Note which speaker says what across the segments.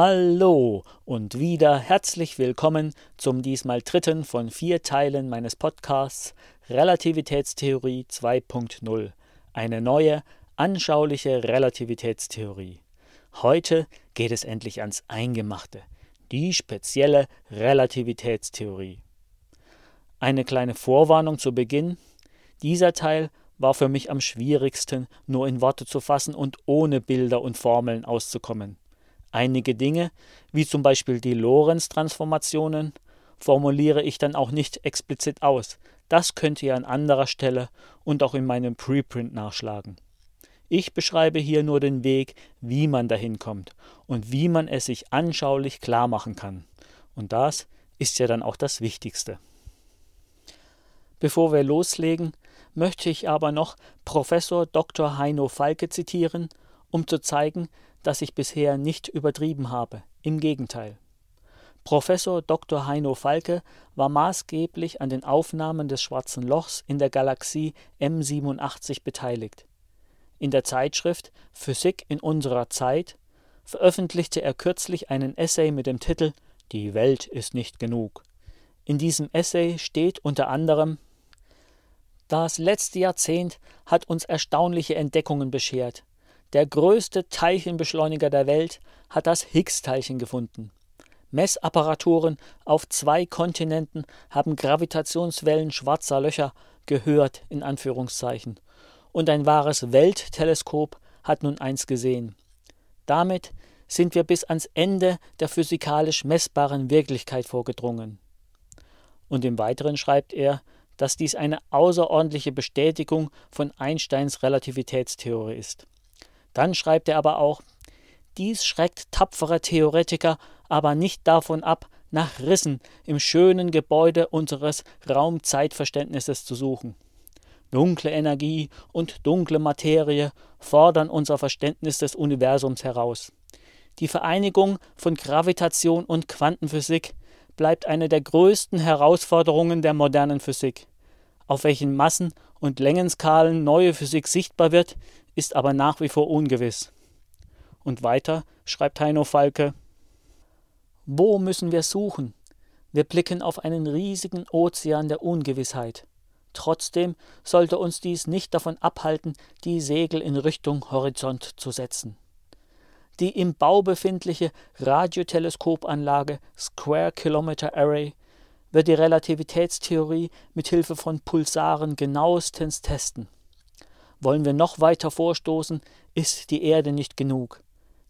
Speaker 1: Hallo und wieder herzlich willkommen zum diesmal dritten von vier Teilen meines Podcasts Relativitätstheorie 2.0. Eine neue, anschauliche Relativitätstheorie. Heute geht es endlich ans Eingemachte, die spezielle Relativitätstheorie. Eine kleine Vorwarnung zu Beginn. Dieser Teil war für mich am schwierigsten, nur in Worte zu fassen und ohne Bilder und Formeln auszukommen. Einige Dinge, wie zum Beispiel die Lorentz-Transformationen, formuliere ich dann auch nicht explizit aus. Das könnt ihr an anderer Stelle und auch in meinem Preprint nachschlagen. Ich beschreibe hier nur den Weg, wie man dahin kommt und wie man es sich anschaulich klar machen kann. Und das ist ja dann auch das Wichtigste. Bevor wir loslegen, möchte ich aber noch Professor Dr. Heino Falke zitieren, um zu zeigen, dass ich bisher nicht übertrieben habe. Im Gegenteil. Professor Dr. Heino Falke war maßgeblich an den Aufnahmen des Schwarzen Lochs in der Galaxie M87 beteiligt. In der Zeitschrift Physik in unserer Zeit veröffentlichte er kürzlich einen Essay mit dem Titel Die Welt ist nicht genug. In diesem Essay steht unter anderem Das letzte Jahrzehnt hat uns erstaunliche Entdeckungen beschert. Der größte Teilchenbeschleuniger der Welt hat das Higgs-Teilchen gefunden. Messapparaturen auf zwei Kontinenten haben Gravitationswellen schwarzer Löcher gehört, in Anführungszeichen. Und ein wahres Weltteleskop hat nun eins gesehen. Damit sind wir bis ans Ende der physikalisch messbaren Wirklichkeit vorgedrungen. Und im Weiteren schreibt er, dass dies eine außerordentliche Bestätigung von Einsteins Relativitätstheorie ist. Dann schreibt er aber auch, dies schreckt tapfere Theoretiker aber nicht davon ab, nach Rissen im schönen Gebäude unseres Raumzeitverständnisses zu suchen. Dunkle Energie und dunkle Materie fordern unser Verständnis des Universums heraus. Die Vereinigung von Gravitation und Quantenphysik bleibt eine der größten Herausforderungen der modernen Physik. Auf welchen Massen und Längenskalen neue Physik sichtbar wird, ist aber nach wie vor ungewiss. Und weiter schreibt Heino Falke Wo müssen wir suchen? Wir blicken auf einen riesigen Ozean der Ungewissheit. Trotzdem sollte uns dies nicht davon abhalten, die Segel in Richtung Horizont zu setzen. Die im Bau befindliche Radioteleskopanlage Square Kilometer Array wird die Relativitätstheorie mit Hilfe von Pulsaren genauestens testen. Wollen wir noch weiter vorstoßen, ist die Erde nicht genug.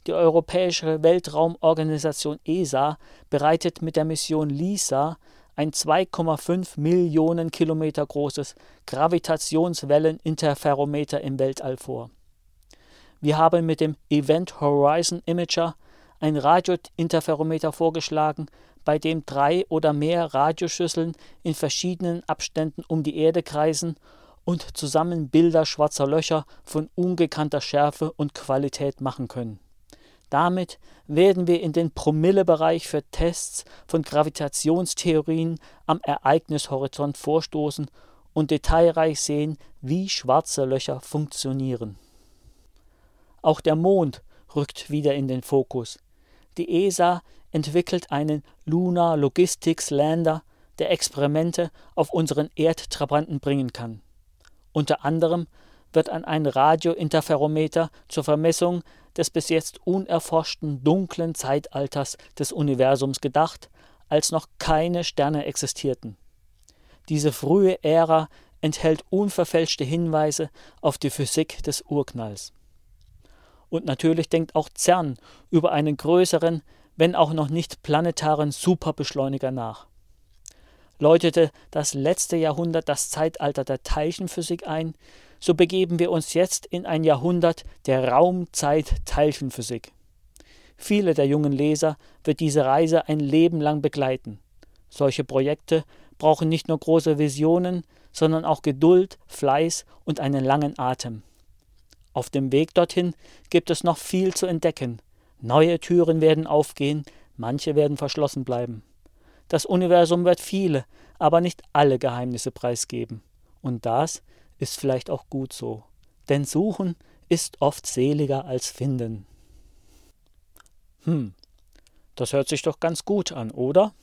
Speaker 1: Die Europäische Weltraumorganisation ESA bereitet mit der Mission LISA ein 2,5 Millionen Kilometer großes Gravitationswelleninterferometer im Weltall vor. Wir haben mit dem Event Horizon Imager ein Radiointerferometer vorgeschlagen, bei dem drei oder mehr Radioschüsseln in verschiedenen Abständen um die Erde kreisen und zusammen Bilder schwarzer Löcher von ungekannter Schärfe und Qualität machen können. Damit werden wir in den Promillebereich für Tests von Gravitationstheorien am Ereignishorizont vorstoßen und detailreich sehen, wie schwarze Löcher funktionieren. Auch der Mond rückt wieder in den Fokus. Die ESA entwickelt einen Lunar Logistics Lander, der Experimente auf unseren Erdtrabanten bringen kann. Unter anderem wird an ein Radiointerferometer zur Vermessung des bis jetzt unerforschten dunklen Zeitalters des Universums gedacht, als noch keine Sterne existierten. Diese frühe Ära enthält unverfälschte Hinweise auf die Physik des Urknalls. Und natürlich denkt auch CERN über einen größeren, wenn auch noch nicht planetaren Superbeschleuniger nach läutete das letzte Jahrhundert das Zeitalter der Teilchenphysik ein, so begeben wir uns jetzt in ein Jahrhundert der Raumzeit-Teilchenphysik. Viele der jungen Leser wird diese Reise ein Leben lang begleiten. Solche Projekte brauchen nicht nur große Visionen, sondern auch Geduld, Fleiß und einen langen Atem. Auf dem Weg dorthin gibt es noch viel zu entdecken. Neue Türen werden aufgehen, manche werden verschlossen bleiben. Das Universum wird viele, aber nicht alle Geheimnisse preisgeben. Und das ist vielleicht auch gut so. Denn suchen ist oft seliger als finden. Hm, Das hört sich doch ganz gut an, oder?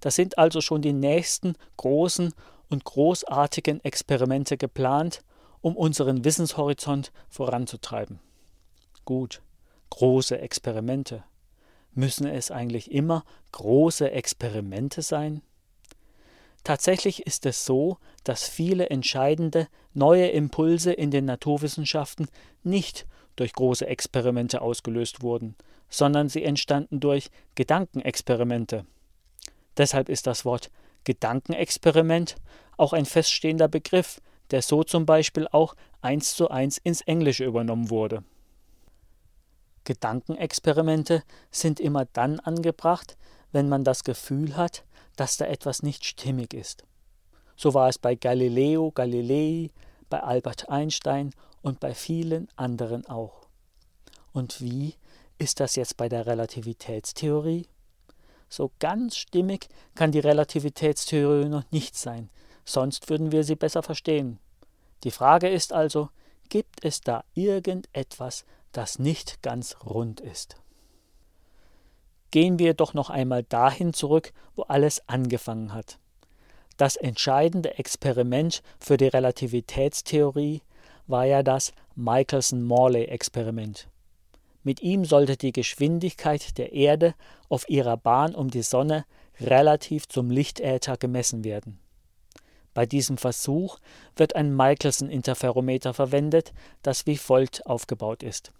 Speaker 1: Da sind also schon die nächsten großen und großartigen Experimente geplant, um unseren Wissenshorizont voranzutreiben. Gut, große Experimente. Müssen es eigentlich immer große Experimente sein? Tatsächlich ist es so, dass viele entscheidende neue Impulse in den Naturwissenschaften nicht durch große Experimente ausgelöst wurden, sondern sie entstanden durch Gedankenexperimente. Deshalb ist das Wort Gedankenexperiment auch ein feststehender Begriff, der so zum Beispiel auch eins zu eins ins Englische übernommen wurde. Gedankenexperimente sind immer dann angebracht, wenn man das Gefühl hat, dass da etwas nicht stimmig ist. So war es bei Galileo Galilei, bei Albert Einstein und bei vielen anderen auch. Und wie ist das jetzt bei der Relativitätstheorie? So ganz stimmig kann die Relativitätstheorie noch nicht sein, sonst würden wir sie besser verstehen. Die Frage ist also, gibt es da irgendetwas, das nicht ganz rund ist? Gehen wir doch noch einmal dahin zurück, wo alles angefangen hat. Das entscheidende Experiment für die Relativitätstheorie war ja das Michelson-Morley-Experiment. Mit ihm sollte die Geschwindigkeit der Erde auf ihrer Bahn um die Sonne relativ zum Lichtäther gemessen werden. Bei diesem Versuch wird ein Michelson-Interferometer verwendet, das wie folgt aufgebaut ist.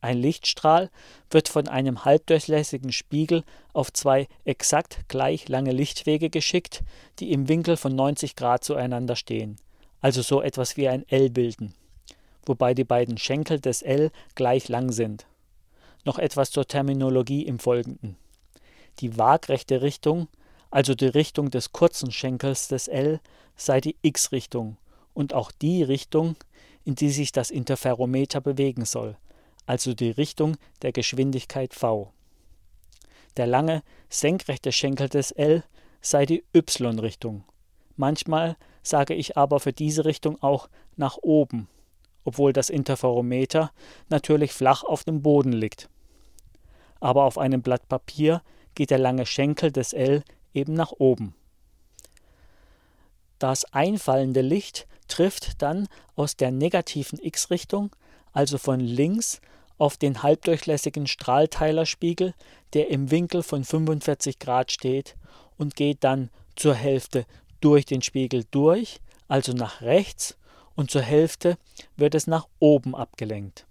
Speaker 1: Ein Lichtstrahl wird von einem halbdurchlässigen Spiegel auf zwei exakt gleich lange Lichtwege geschickt, die im Winkel von 90 Grad zueinander stehen, also so etwas wie ein L bilden wobei die beiden Schenkel des L gleich lang sind. Noch etwas zur Terminologie im Folgenden. Die waagrechte Richtung, also die Richtung des kurzen Schenkels des L, sei die x-Richtung und auch die Richtung, in die sich das Interferometer bewegen soll, also die Richtung der Geschwindigkeit v. Der lange, senkrechte Schenkel des L sei die y-Richtung. Manchmal sage ich aber für diese Richtung auch nach oben obwohl das Interferometer natürlich flach auf dem Boden liegt. Aber auf einem Blatt Papier geht der lange Schenkel des L eben nach oben. Das einfallende Licht trifft dann aus der negativen x-Richtung, also von links, auf den halbdurchlässigen Strahlteilerspiegel, der im Winkel von 45 Grad steht, und geht dann zur Hälfte durch den Spiegel durch, also nach rechts, und zur Hälfte wird es nach oben abgelenkt.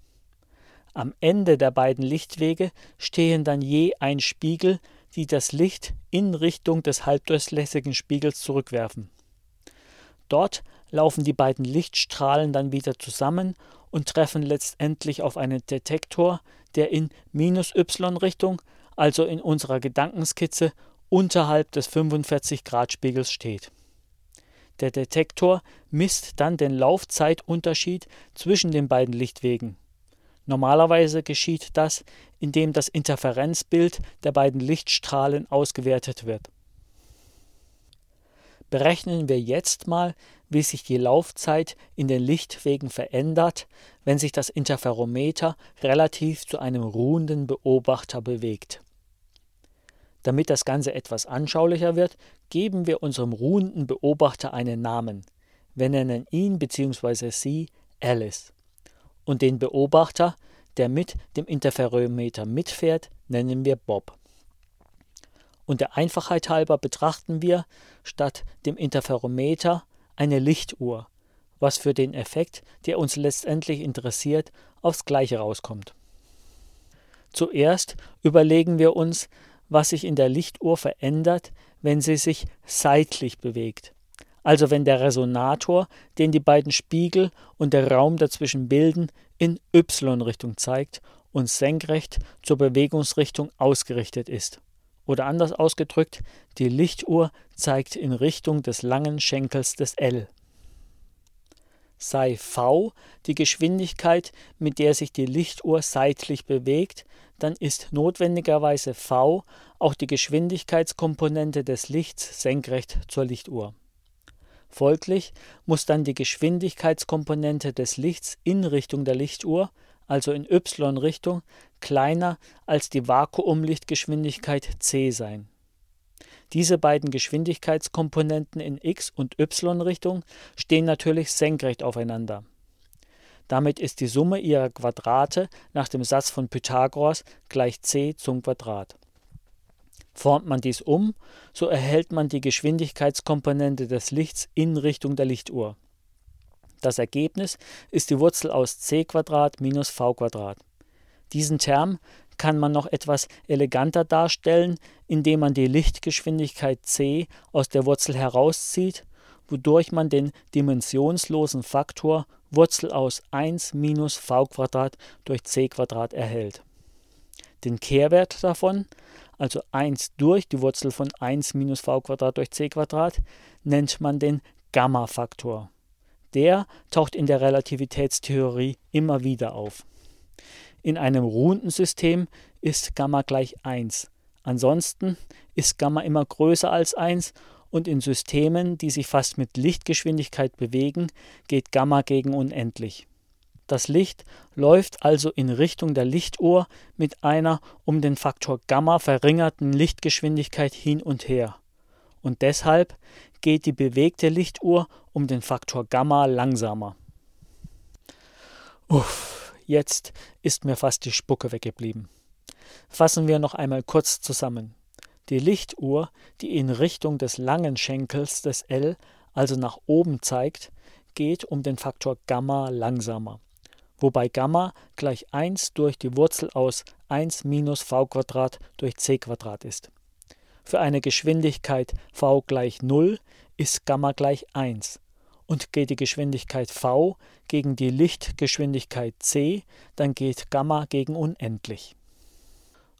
Speaker 1: Am Ende der beiden Lichtwege stehen dann je ein Spiegel, die das Licht in Richtung des halbdurchlässigen Spiegels zurückwerfen. Dort laufen die beiden Lichtstrahlen dann wieder zusammen und treffen letztendlich auf einen Detektor, der in minus y-Richtung, also in unserer Gedankenskizze, unterhalb des 45 Grad Spiegels steht. Der Detektor misst dann den Laufzeitunterschied zwischen den beiden Lichtwegen. Normalerweise geschieht das, indem das Interferenzbild der beiden Lichtstrahlen ausgewertet wird. Berechnen wir jetzt mal, wie sich die Laufzeit in den Lichtwegen verändert, wenn sich das Interferometer relativ zu einem ruhenden Beobachter bewegt. Damit das Ganze etwas anschaulicher wird, geben wir unserem ruhenden Beobachter einen Namen. Wir nennen ihn bzw. sie Alice. Und den Beobachter, der mit dem Interferometer mitfährt, nennen wir Bob. Und der Einfachheit halber betrachten wir statt dem Interferometer eine Lichtuhr, was für den Effekt, der uns letztendlich interessiert, aufs Gleiche rauskommt. Zuerst überlegen wir uns, was sich in der Lichtuhr verändert, wenn sie sich seitlich bewegt. Also wenn der Resonator, den die beiden Spiegel und der Raum dazwischen bilden, in y-Richtung zeigt und senkrecht zur Bewegungsrichtung ausgerichtet ist. Oder anders ausgedrückt, die Lichtuhr zeigt in Richtung des langen Schenkels des L. Sei v die Geschwindigkeit, mit der sich die Lichtuhr seitlich bewegt, dann ist notwendigerweise v auch die Geschwindigkeitskomponente des Lichts senkrecht zur Lichtuhr. Folglich muss dann die Geschwindigkeitskomponente des Lichts in Richtung der Lichtuhr, also in y-Richtung, kleiner als die Vakuumlichtgeschwindigkeit c sein. Diese beiden Geschwindigkeitskomponenten in x- und y-Richtung stehen natürlich senkrecht aufeinander. Damit ist die Summe ihrer Quadrate nach dem Satz von Pythagoras gleich c zum Quadrat. Formt man dies um, so erhält man die Geschwindigkeitskomponente des Lichts in Richtung der Lichtuhr. Das Ergebnis ist die Wurzel aus c minus v. Diesen Term kann man noch etwas eleganter darstellen, indem man die Lichtgeschwindigkeit c aus der Wurzel herauszieht, wodurch man den dimensionslosen Faktor Wurzel aus 1 minus v durch c erhält. Den Kehrwert davon, also 1 durch die Wurzel von 1 minus v durch c nennt man den Gamma-Faktor. Der taucht in der Relativitätstheorie immer wieder auf. In einem ruhenden System ist Gamma gleich 1. Ansonsten ist Gamma immer größer als 1 und in Systemen, die sich fast mit Lichtgeschwindigkeit bewegen, geht Gamma gegen unendlich. Das Licht läuft also in Richtung der Lichtuhr mit einer um den Faktor Gamma verringerten Lichtgeschwindigkeit hin und her. Und deshalb geht die bewegte Lichtuhr um den Faktor Gamma langsamer. Uff, jetzt ist mir fast die Spucke weggeblieben. Fassen wir noch einmal kurz zusammen. Die Lichtuhr, die in Richtung des langen Schenkels des L, also nach oben zeigt, geht um den Faktor Gamma langsamer, wobei Gamma gleich 1 durch die Wurzel aus 1 minus v durch c ist. Für eine Geschwindigkeit v gleich 0 ist Gamma gleich 1 und geht die Geschwindigkeit v gegen die Lichtgeschwindigkeit c, dann geht Gamma gegen unendlich.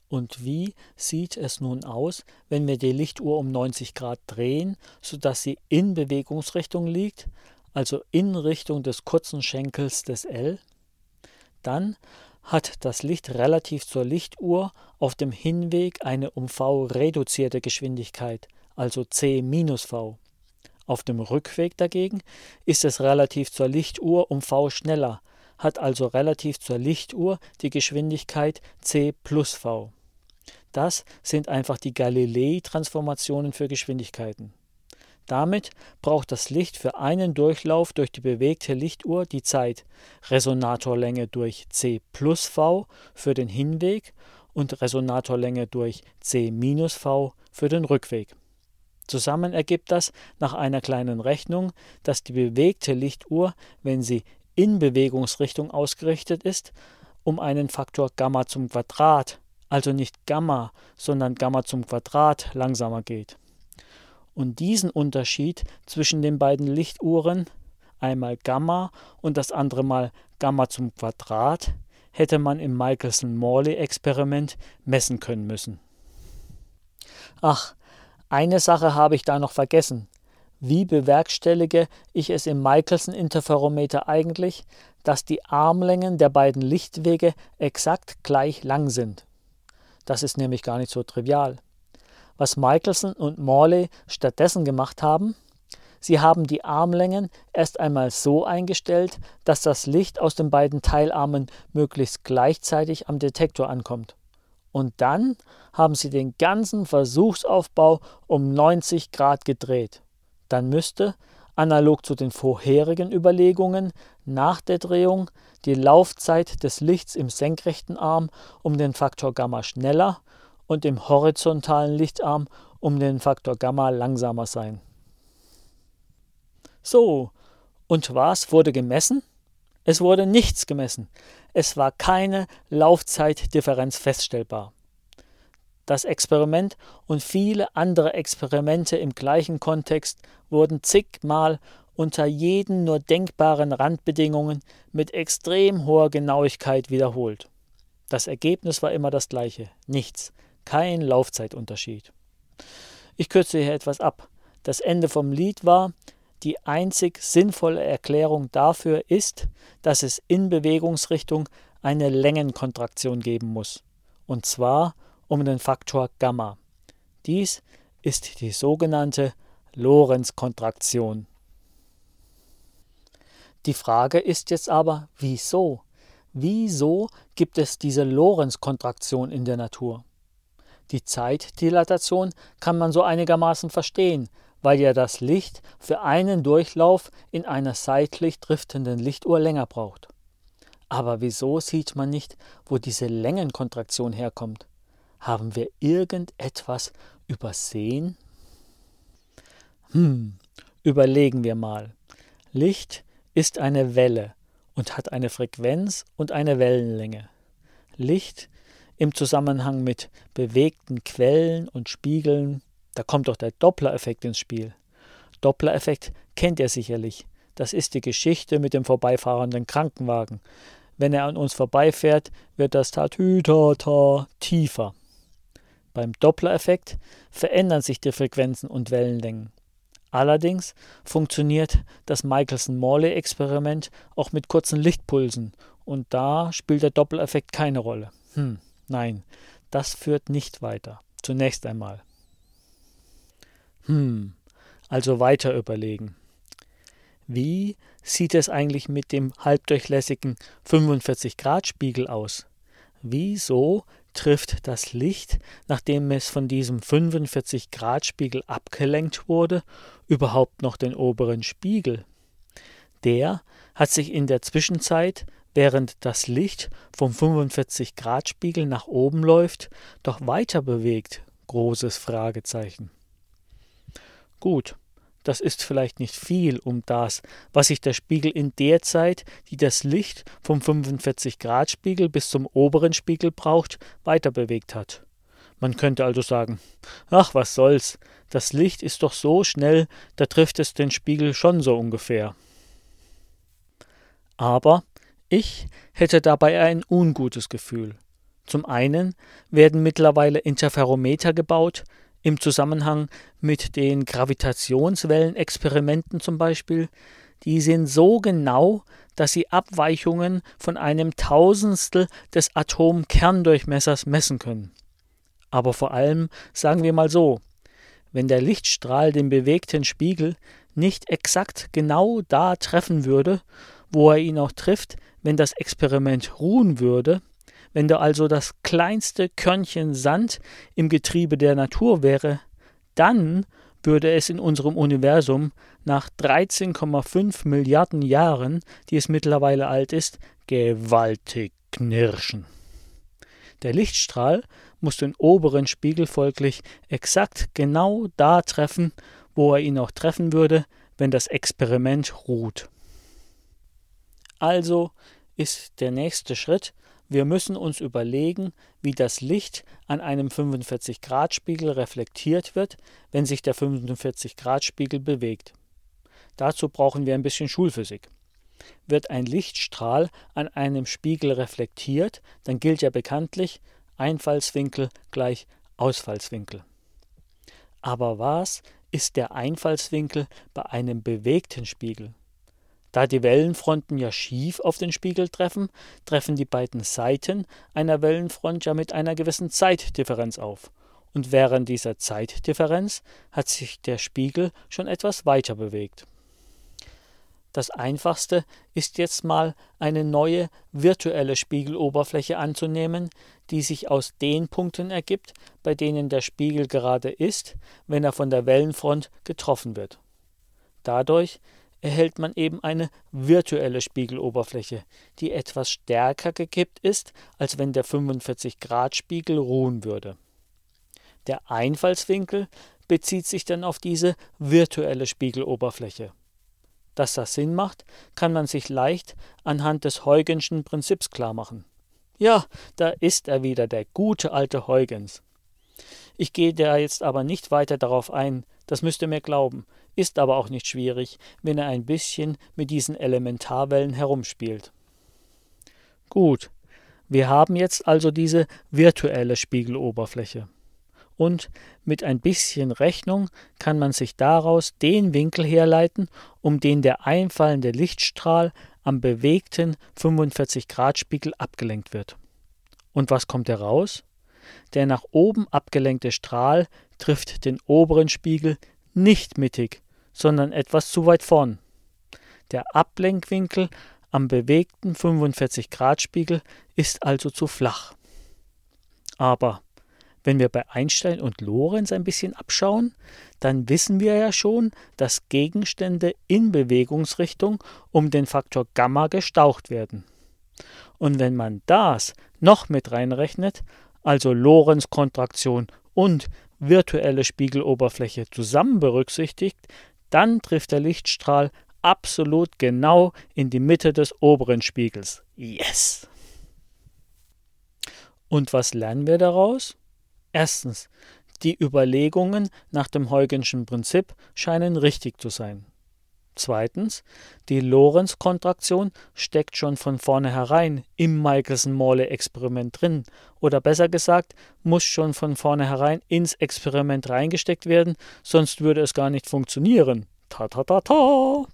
Speaker 1: Und wie sieht es nun aus, wenn wir die Lichtuhr um 90 Grad drehen, sodass sie in Bewegungsrichtung liegt, also in Richtung des kurzen Schenkels des L? Dann hat das Licht relativ zur Lichtuhr auf dem Hinweg eine um v reduzierte Geschwindigkeit, also c minus v. Auf dem Rückweg dagegen ist es relativ zur Lichtuhr um v schneller, hat also relativ zur Lichtuhr die Geschwindigkeit c plus v. Das sind einfach die Galilei-Transformationen für Geschwindigkeiten. Damit braucht das Licht für einen Durchlauf durch die bewegte Lichtuhr die Zeit Resonatorlänge durch c plus v für den Hinweg und Resonatorlänge durch c minus v für den Rückweg. Zusammen ergibt das nach einer kleinen Rechnung, dass die bewegte Lichtuhr, wenn sie in Bewegungsrichtung ausgerichtet ist, um einen Faktor Gamma zum Quadrat also nicht Gamma, sondern Gamma zum Quadrat langsamer geht. Und diesen Unterschied zwischen den beiden Lichtuhren, einmal Gamma und das andere Mal Gamma zum Quadrat, hätte man im Michelson-Morley-Experiment messen können müssen. Ach, eine Sache habe ich da noch vergessen. Wie bewerkstellige ich es im Michelson-Interferometer eigentlich, dass die Armlängen der beiden Lichtwege exakt gleich lang sind? Das ist nämlich gar nicht so trivial. Was Michelson und Morley stattdessen gemacht haben, sie haben die Armlängen erst einmal so eingestellt, dass das Licht aus den beiden Teilarmen möglichst gleichzeitig am Detektor ankommt. Und dann haben sie den ganzen Versuchsaufbau um 90 Grad gedreht. Dann müsste, analog zu den vorherigen Überlegungen, nach der Drehung die Laufzeit des Lichts im senkrechten Arm um den Faktor Gamma schneller und im horizontalen Lichtarm um den Faktor Gamma langsamer sein. So, und was wurde gemessen? Es wurde nichts gemessen. Es war keine Laufzeitdifferenz feststellbar. Das Experiment und viele andere Experimente im gleichen Kontext wurden zigmal unter jeden nur denkbaren Randbedingungen mit extrem hoher Genauigkeit wiederholt. Das Ergebnis war immer das gleiche, nichts, kein Laufzeitunterschied. Ich kürze hier etwas ab. Das Ende vom Lied war, die einzig sinnvolle Erklärung dafür ist, dass es in Bewegungsrichtung eine Längenkontraktion geben muss, und zwar um den Faktor Gamma. Dies ist die sogenannte Lorentz-Kontraktion. Die Frage ist jetzt aber, wieso? Wieso gibt es diese Lorentz-Kontraktion in der Natur? Die Zeitdilatation kann man so einigermaßen verstehen, weil ja das Licht für einen Durchlauf in einer seitlich driftenden Lichtuhr länger braucht. Aber wieso sieht man nicht, wo diese Längenkontraktion herkommt? Haben wir irgendetwas übersehen? Hm, überlegen wir mal. Licht ist eine Welle und hat eine Frequenz und eine Wellenlänge. Licht im Zusammenhang mit bewegten Quellen und Spiegeln, da kommt doch der Doppler-Effekt ins Spiel. Doppler-Effekt kennt ihr sicherlich. Das ist die Geschichte mit dem vorbeifahrenden Krankenwagen. Wenn er an uns vorbeifährt, wird das Tatütata tiefer. Beim Doppler-Effekt verändern sich die Frequenzen und Wellenlängen. Allerdings funktioniert das Michelson-Morley-Experiment auch mit kurzen Lichtpulsen und da spielt der Doppeleffekt keine Rolle. Hm, nein, das führt nicht weiter. Zunächst einmal. Hm, also weiter überlegen. Wie sieht es eigentlich mit dem halbdurchlässigen 45-Grad-Spiegel aus? Wieso trifft das Licht, nachdem es von diesem 45-Grad-Spiegel abgelenkt wurde, überhaupt noch den oberen Spiegel? Der hat sich in der Zwischenzeit, während das Licht vom 45-Grad-Spiegel nach oben läuft, doch weiter bewegt. Großes Fragezeichen. Gut, das ist vielleicht nicht viel um das, was sich der Spiegel in der Zeit, die das Licht vom 45-Grad-Spiegel bis zum oberen Spiegel braucht, weiter bewegt hat. Man könnte also sagen, ach was soll's, das Licht ist doch so schnell, da trifft es den Spiegel schon so ungefähr. Aber ich hätte dabei ein ungutes Gefühl. Zum einen werden mittlerweile Interferometer gebaut, im Zusammenhang mit den Gravitationswellenexperimenten zum Beispiel, die sind so genau, dass sie Abweichungen von einem Tausendstel des Atomkerndurchmessers messen können. Aber vor allem sagen wir mal so, wenn der Lichtstrahl den bewegten Spiegel nicht exakt genau da treffen würde, wo er ihn auch trifft, wenn das Experiment ruhen würde, wenn da also das kleinste Körnchen Sand im Getriebe der Natur wäre, dann würde es in unserem Universum nach 13,5 Milliarden Jahren, die es mittlerweile alt ist, gewaltig knirschen. Der Lichtstrahl muss den oberen Spiegel folglich exakt genau da treffen, wo er ihn auch treffen würde, wenn das Experiment ruht. Also ist der nächste Schritt, wir müssen uns überlegen, wie das Licht an einem 45-Grad-Spiegel reflektiert wird, wenn sich der 45-Grad-Spiegel bewegt. Dazu brauchen wir ein bisschen Schulphysik. Wird ein Lichtstrahl an einem Spiegel reflektiert, dann gilt ja bekanntlich Einfallswinkel gleich Ausfallswinkel. Aber was ist der Einfallswinkel bei einem bewegten Spiegel? Da die Wellenfronten ja schief auf den Spiegel treffen, treffen die beiden Seiten einer Wellenfront ja mit einer gewissen Zeitdifferenz auf. Und während dieser Zeitdifferenz hat sich der Spiegel schon etwas weiter bewegt. Das einfachste ist jetzt mal eine neue virtuelle Spiegeloberfläche anzunehmen, die sich aus den Punkten ergibt, bei denen der Spiegel gerade ist, wenn er von der Wellenfront getroffen wird. Dadurch erhält man eben eine virtuelle Spiegeloberfläche, die etwas stärker gekippt ist, als wenn der 45-Grad-Spiegel ruhen würde. Der Einfallswinkel bezieht sich dann auf diese virtuelle Spiegeloberfläche. Dass das Sinn macht, kann man sich leicht anhand des Huygenschen Prinzips klarmachen. Ja, da ist er wieder, der gute alte Huygens. Ich gehe da jetzt aber nicht weiter darauf ein, das müsst ihr mir glauben, ist aber auch nicht schwierig, wenn er ein bisschen mit diesen Elementarwellen herumspielt. Gut, wir haben jetzt also diese virtuelle Spiegeloberfläche. Und mit ein bisschen Rechnung kann man sich daraus den Winkel herleiten, um den der einfallende Lichtstrahl am bewegten 45-Grad-Spiegel abgelenkt wird. Und was kommt heraus? Der nach oben abgelenkte Strahl trifft den oberen Spiegel nicht mittig, sondern etwas zu weit vorn. Der Ablenkwinkel am bewegten 45-Grad-Spiegel ist also zu flach. Aber wenn wir bei Einstein und Lorenz ein bisschen abschauen, dann wissen wir ja schon, dass Gegenstände in Bewegungsrichtung um den Faktor Gamma gestaucht werden. Und wenn man das noch mit reinrechnet, also Lorentz-Kontraktion und virtuelle Spiegeloberfläche zusammen berücksichtigt, dann trifft der Lichtstrahl absolut genau in die Mitte des oberen Spiegels. Yes! Und was lernen wir daraus? Erstens, die Überlegungen nach dem Huygenschen Prinzip scheinen richtig zu sein. Zweitens, die Lorentz-Kontraktion steckt schon von vornherein im Michelson-Morley-Experiment drin, oder besser gesagt, muss schon von vornherein ins Experiment reingesteckt werden, sonst würde es gar nicht funktionieren. Ta ta ta ta!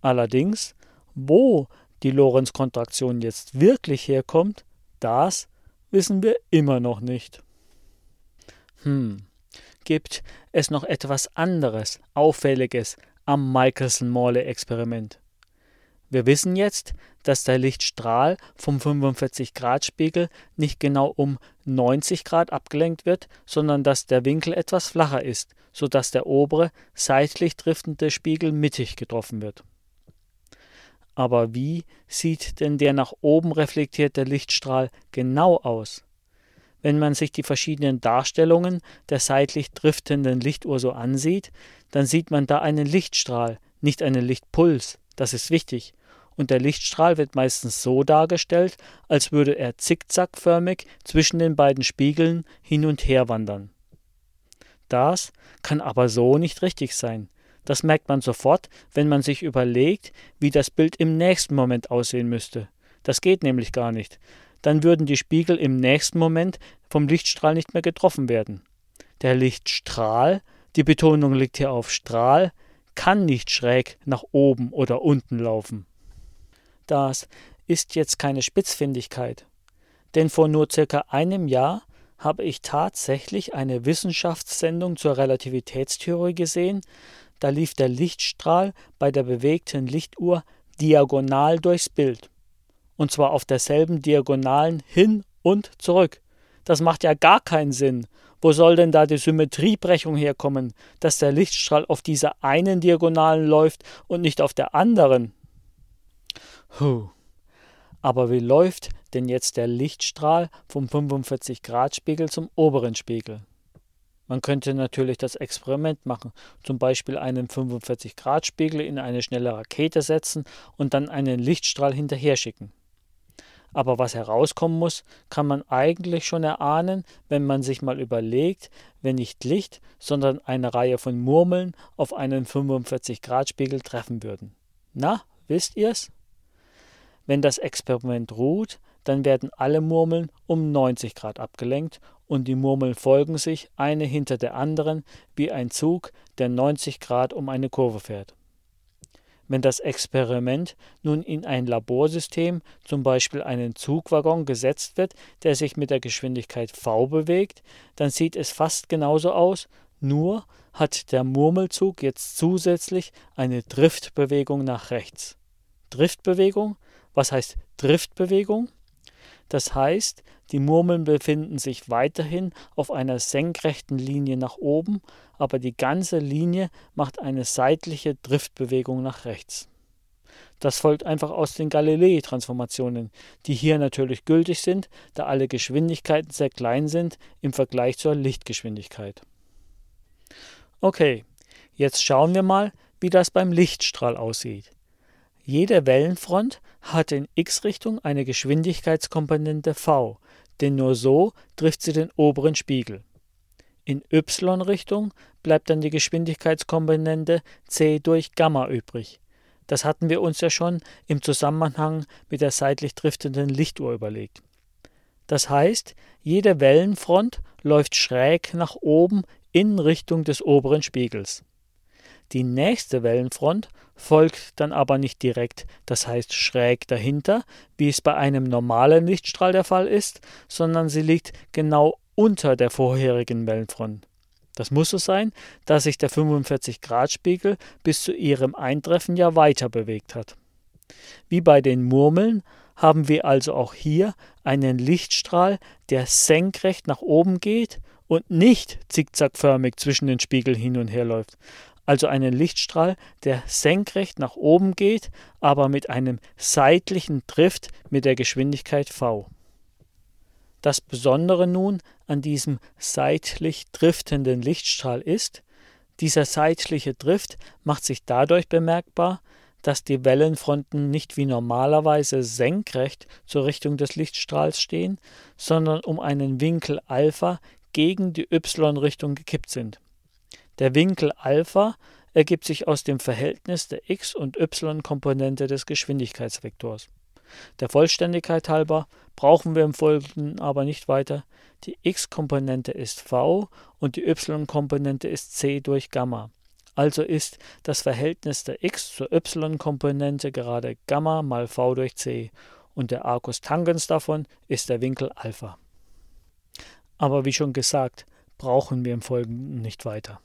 Speaker 1: Allerdings, wo die Lorentz-Kontraktion jetzt wirklich herkommt, das wissen wir immer noch nicht. Hm, gibt es noch etwas anderes, Auffälliges am Michelson-Morley-Experiment? Wir wissen jetzt, dass der Lichtstrahl vom 45-Grad-Spiegel nicht genau um 90 Grad abgelenkt wird, sondern dass der Winkel etwas flacher ist, sodass der obere, seitlich driftende Spiegel mittig getroffen wird. Aber wie sieht denn der nach oben reflektierte Lichtstrahl genau aus? Wenn man sich die verschiedenen Darstellungen der seitlich driftenden Lichtuhr so ansieht, dann sieht man da einen Lichtstrahl, nicht einen Lichtpuls. Das ist wichtig. Und der Lichtstrahl wird meistens so dargestellt, als würde er zickzackförmig zwischen den beiden Spiegeln hin und her wandern. Das kann aber so nicht richtig sein. Das merkt man sofort, wenn man sich überlegt, wie das Bild im nächsten Moment aussehen müsste. Das geht nämlich gar nicht dann würden die Spiegel im nächsten Moment vom Lichtstrahl nicht mehr getroffen werden. Der Lichtstrahl, die Betonung liegt hier auf Strahl, kann nicht schräg nach oben oder unten laufen. Das ist jetzt keine Spitzfindigkeit, denn vor nur circa einem Jahr habe ich tatsächlich eine Wissenschaftssendung zur Relativitätstheorie gesehen, da lief der Lichtstrahl bei der bewegten Lichtuhr diagonal durchs Bild und zwar auf derselben Diagonalen hin und zurück. Das macht ja gar keinen Sinn. Wo soll denn da die Symmetriebrechung herkommen, dass der Lichtstrahl auf dieser einen Diagonalen läuft und nicht auf der anderen? Huh. Aber wie läuft denn jetzt der Lichtstrahl vom 45-Grad-Spiegel zum oberen Spiegel? Man könnte natürlich das Experiment machen, zum Beispiel einen 45-Grad-Spiegel in eine schnelle Rakete setzen und dann einen Lichtstrahl hinterher schicken. Aber was herauskommen muss, kann man eigentlich schon erahnen, wenn man sich mal überlegt, wenn nicht Licht, sondern eine Reihe von Murmeln auf einen 45-Grad-Spiegel treffen würden. Na, wisst ihr's? Wenn das Experiment ruht, dann werden alle Murmeln um 90 Grad abgelenkt und die Murmeln folgen sich eine hinter der anderen wie ein Zug, der 90 Grad um eine Kurve fährt. Wenn das Experiment nun in ein Laborsystem, zum Beispiel einen Zugwaggon, gesetzt wird, der sich mit der Geschwindigkeit v bewegt, dann sieht es fast genauso aus, nur hat der Murmelzug jetzt zusätzlich eine Driftbewegung nach rechts. Driftbewegung? Was heißt Driftbewegung? Das heißt, die Murmeln befinden sich weiterhin auf einer senkrechten Linie nach oben, aber die ganze Linie macht eine seitliche Driftbewegung nach rechts. Das folgt einfach aus den Galilei-Transformationen, die hier natürlich gültig sind, da alle Geschwindigkeiten sehr klein sind im Vergleich zur Lichtgeschwindigkeit. Okay, jetzt schauen wir mal, wie das beim Lichtstrahl aussieht. Jede Wellenfront hat in x-Richtung eine Geschwindigkeitskomponente v, denn nur so trifft sie den oberen Spiegel. In y-Richtung bleibt dann die Geschwindigkeitskomponente c durch Gamma übrig. Das hatten wir uns ja schon im Zusammenhang mit der seitlich driftenden Lichtuhr überlegt. Das heißt, jede Wellenfront läuft schräg nach oben in Richtung des oberen Spiegels. Die nächste Wellenfront folgt dann aber nicht direkt, das heißt schräg dahinter, wie es bei einem normalen Lichtstrahl der Fall ist, sondern sie liegt genau unter der vorherigen Wellenfront. Das muss so sein, da sich der 45-Grad-Spiegel bis zu ihrem Eintreffen ja weiter bewegt hat. Wie bei den Murmeln haben wir also auch hier einen Lichtstrahl, der senkrecht nach oben geht und nicht zickzackförmig zwischen den Spiegeln hin und her läuft. Also einen Lichtstrahl, der senkrecht nach oben geht, aber mit einem seitlichen Drift mit der Geschwindigkeit v. Das Besondere nun an diesem seitlich driftenden Lichtstrahl ist, dieser seitliche Drift macht sich dadurch bemerkbar, dass die Wellenfronten nicht wie normalerweise senkrecht zur Richtung des Lichtstrahls stehen, sondern um einen Winkel Alpha gegen die y-Richtung gekippt sind. Der Winkel Alpha ergibt sich aus dem Verhältnis der x- und y-Komponente des Geschwindigkeitsvektors. Der Vollständigkeit halber brauchen wir im Folgenden aber nicht weiter. Die x-Komponente ist v und die y-Komponente ist c durch Gamma. Also ist das Verhältnis der x zur y-Komponente gerade Gamma mal v durch c und der Arcus tangens davon ist der Winkel Alpha. Aber wie schon gesagt, brauchen wir im Folgenden nicht weiter.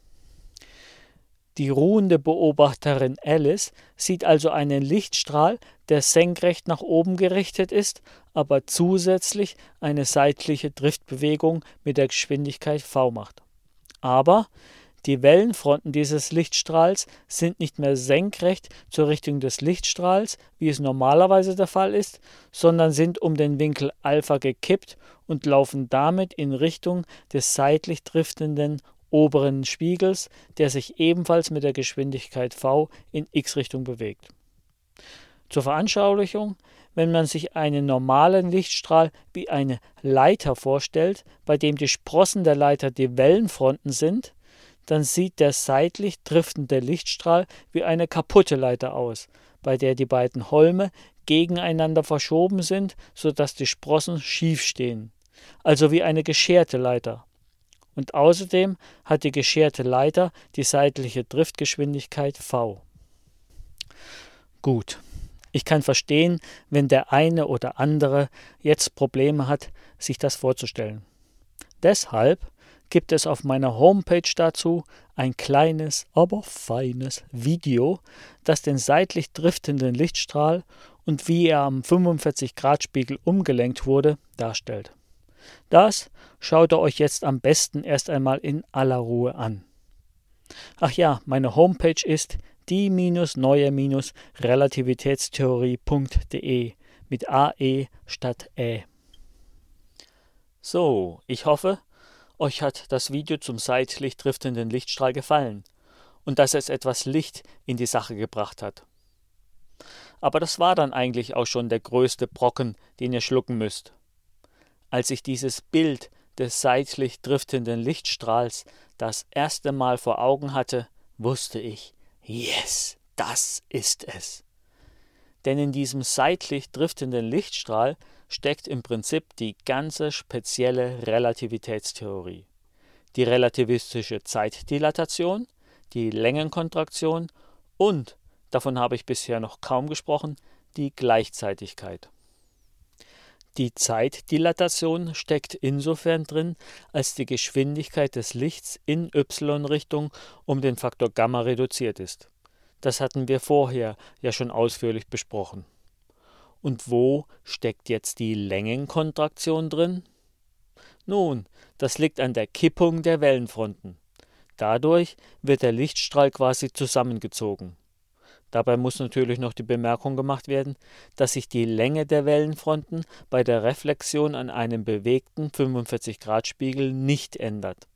Speaker 1: Die ruhende Beobachterin Alice sieht also einen Lichtstrahl, der senkrecht nach oben gerichtet ist, aber zusätzlich eine seitliche Driftbewegung mit der Geschwindigkeit v macht. Aber die Wellenfronten dieses Lichtstrahls sind nicht mehr senkrecht zur Richtung des Lichtstrahls, wie es normalerweise der Fall ist, sondern sind um den Winkel Alpha gekippt und laufen damit in Richtung des seitlich driftenden oberen Spiegels, der sich ebenfalls mit der Geschwindigkeit v in x-Richtung bewegt. Zur Veranschaulichung, wenn man sich einen normalen Lichtstrahl wie eine Leiter vorstellt, bei dem die Sprossen der Leiter die Wellenfronten sind, dann sieht der seitlich driftende Lichtstrahl wie eine kaputte Leiter aus, bei der die beiden Holme gegeneinander verschoben sind, sodass die Sprossen schief stehen, also wie eine gescherte Leiter und außerdem hat die gescherte Leiter die seitliche Driftgeschwindigkeit v. Gut, ich kann verstehen, wenn der eine oder andere jetzt Probleme hat, sich das vorzustellen. Deshalb gibt es auf meiner Homepage dazu ein kleines, aber feines Video, das den seitlich driftenden Lichtstrahl und wie er am 45-Grad-Spiegel umgelenkt wurde, darstellt. Das schaut ihr euch jetzt am besten erst einmal in aller Ruhe an. Ach ja, meine Homepage ist die-neue-relativitätstheorie.de mit AE statt Ä. So, ich hoffe, euch hat das Video zum seitlich driftenden Lichtstrahl gefallen und dass es etwas Licht in die Sache gebracht hat. Aber das war dann eigentlich auch schon der größte Brocken, den ihr schlucken müsst. Als ich dieses Bild des seitlich driftenden Lichtstrahls das erste Mal vor Augen hatte, wusste ich, yes, das ist es. Denn in diesem seitlich driftenden Lichtstrahl steckt im Prinzip die ganze spezielle Relativitätstheorie. Die relativistische Zeitdilatation, die Längenkontraktion und, davon habe ich bisher noch kaum gesprochen, die Gleichzeitigkeit. Die Zeitdilatation steckt insofern drin, als die Geschwindigkeit des Lichts in y-Richtung um den Faktor Gamma reduziert ist. Das hatten wir vorher ja schon ausführlich besprochen. Und wo steckt jetzt die Längenkontraktion drin? Nun, das liegt an der Kippung der Wellenfronten. Dadurch wird der Lichtstrahl quasi zusammengezogen. Dabei muss natürlich noch die Bemerkung gemacht werden, dass sich die Länge der Wellenfronten bei der Reflexion an einem bewegten 45-Grad-Spiegel nicht ändert.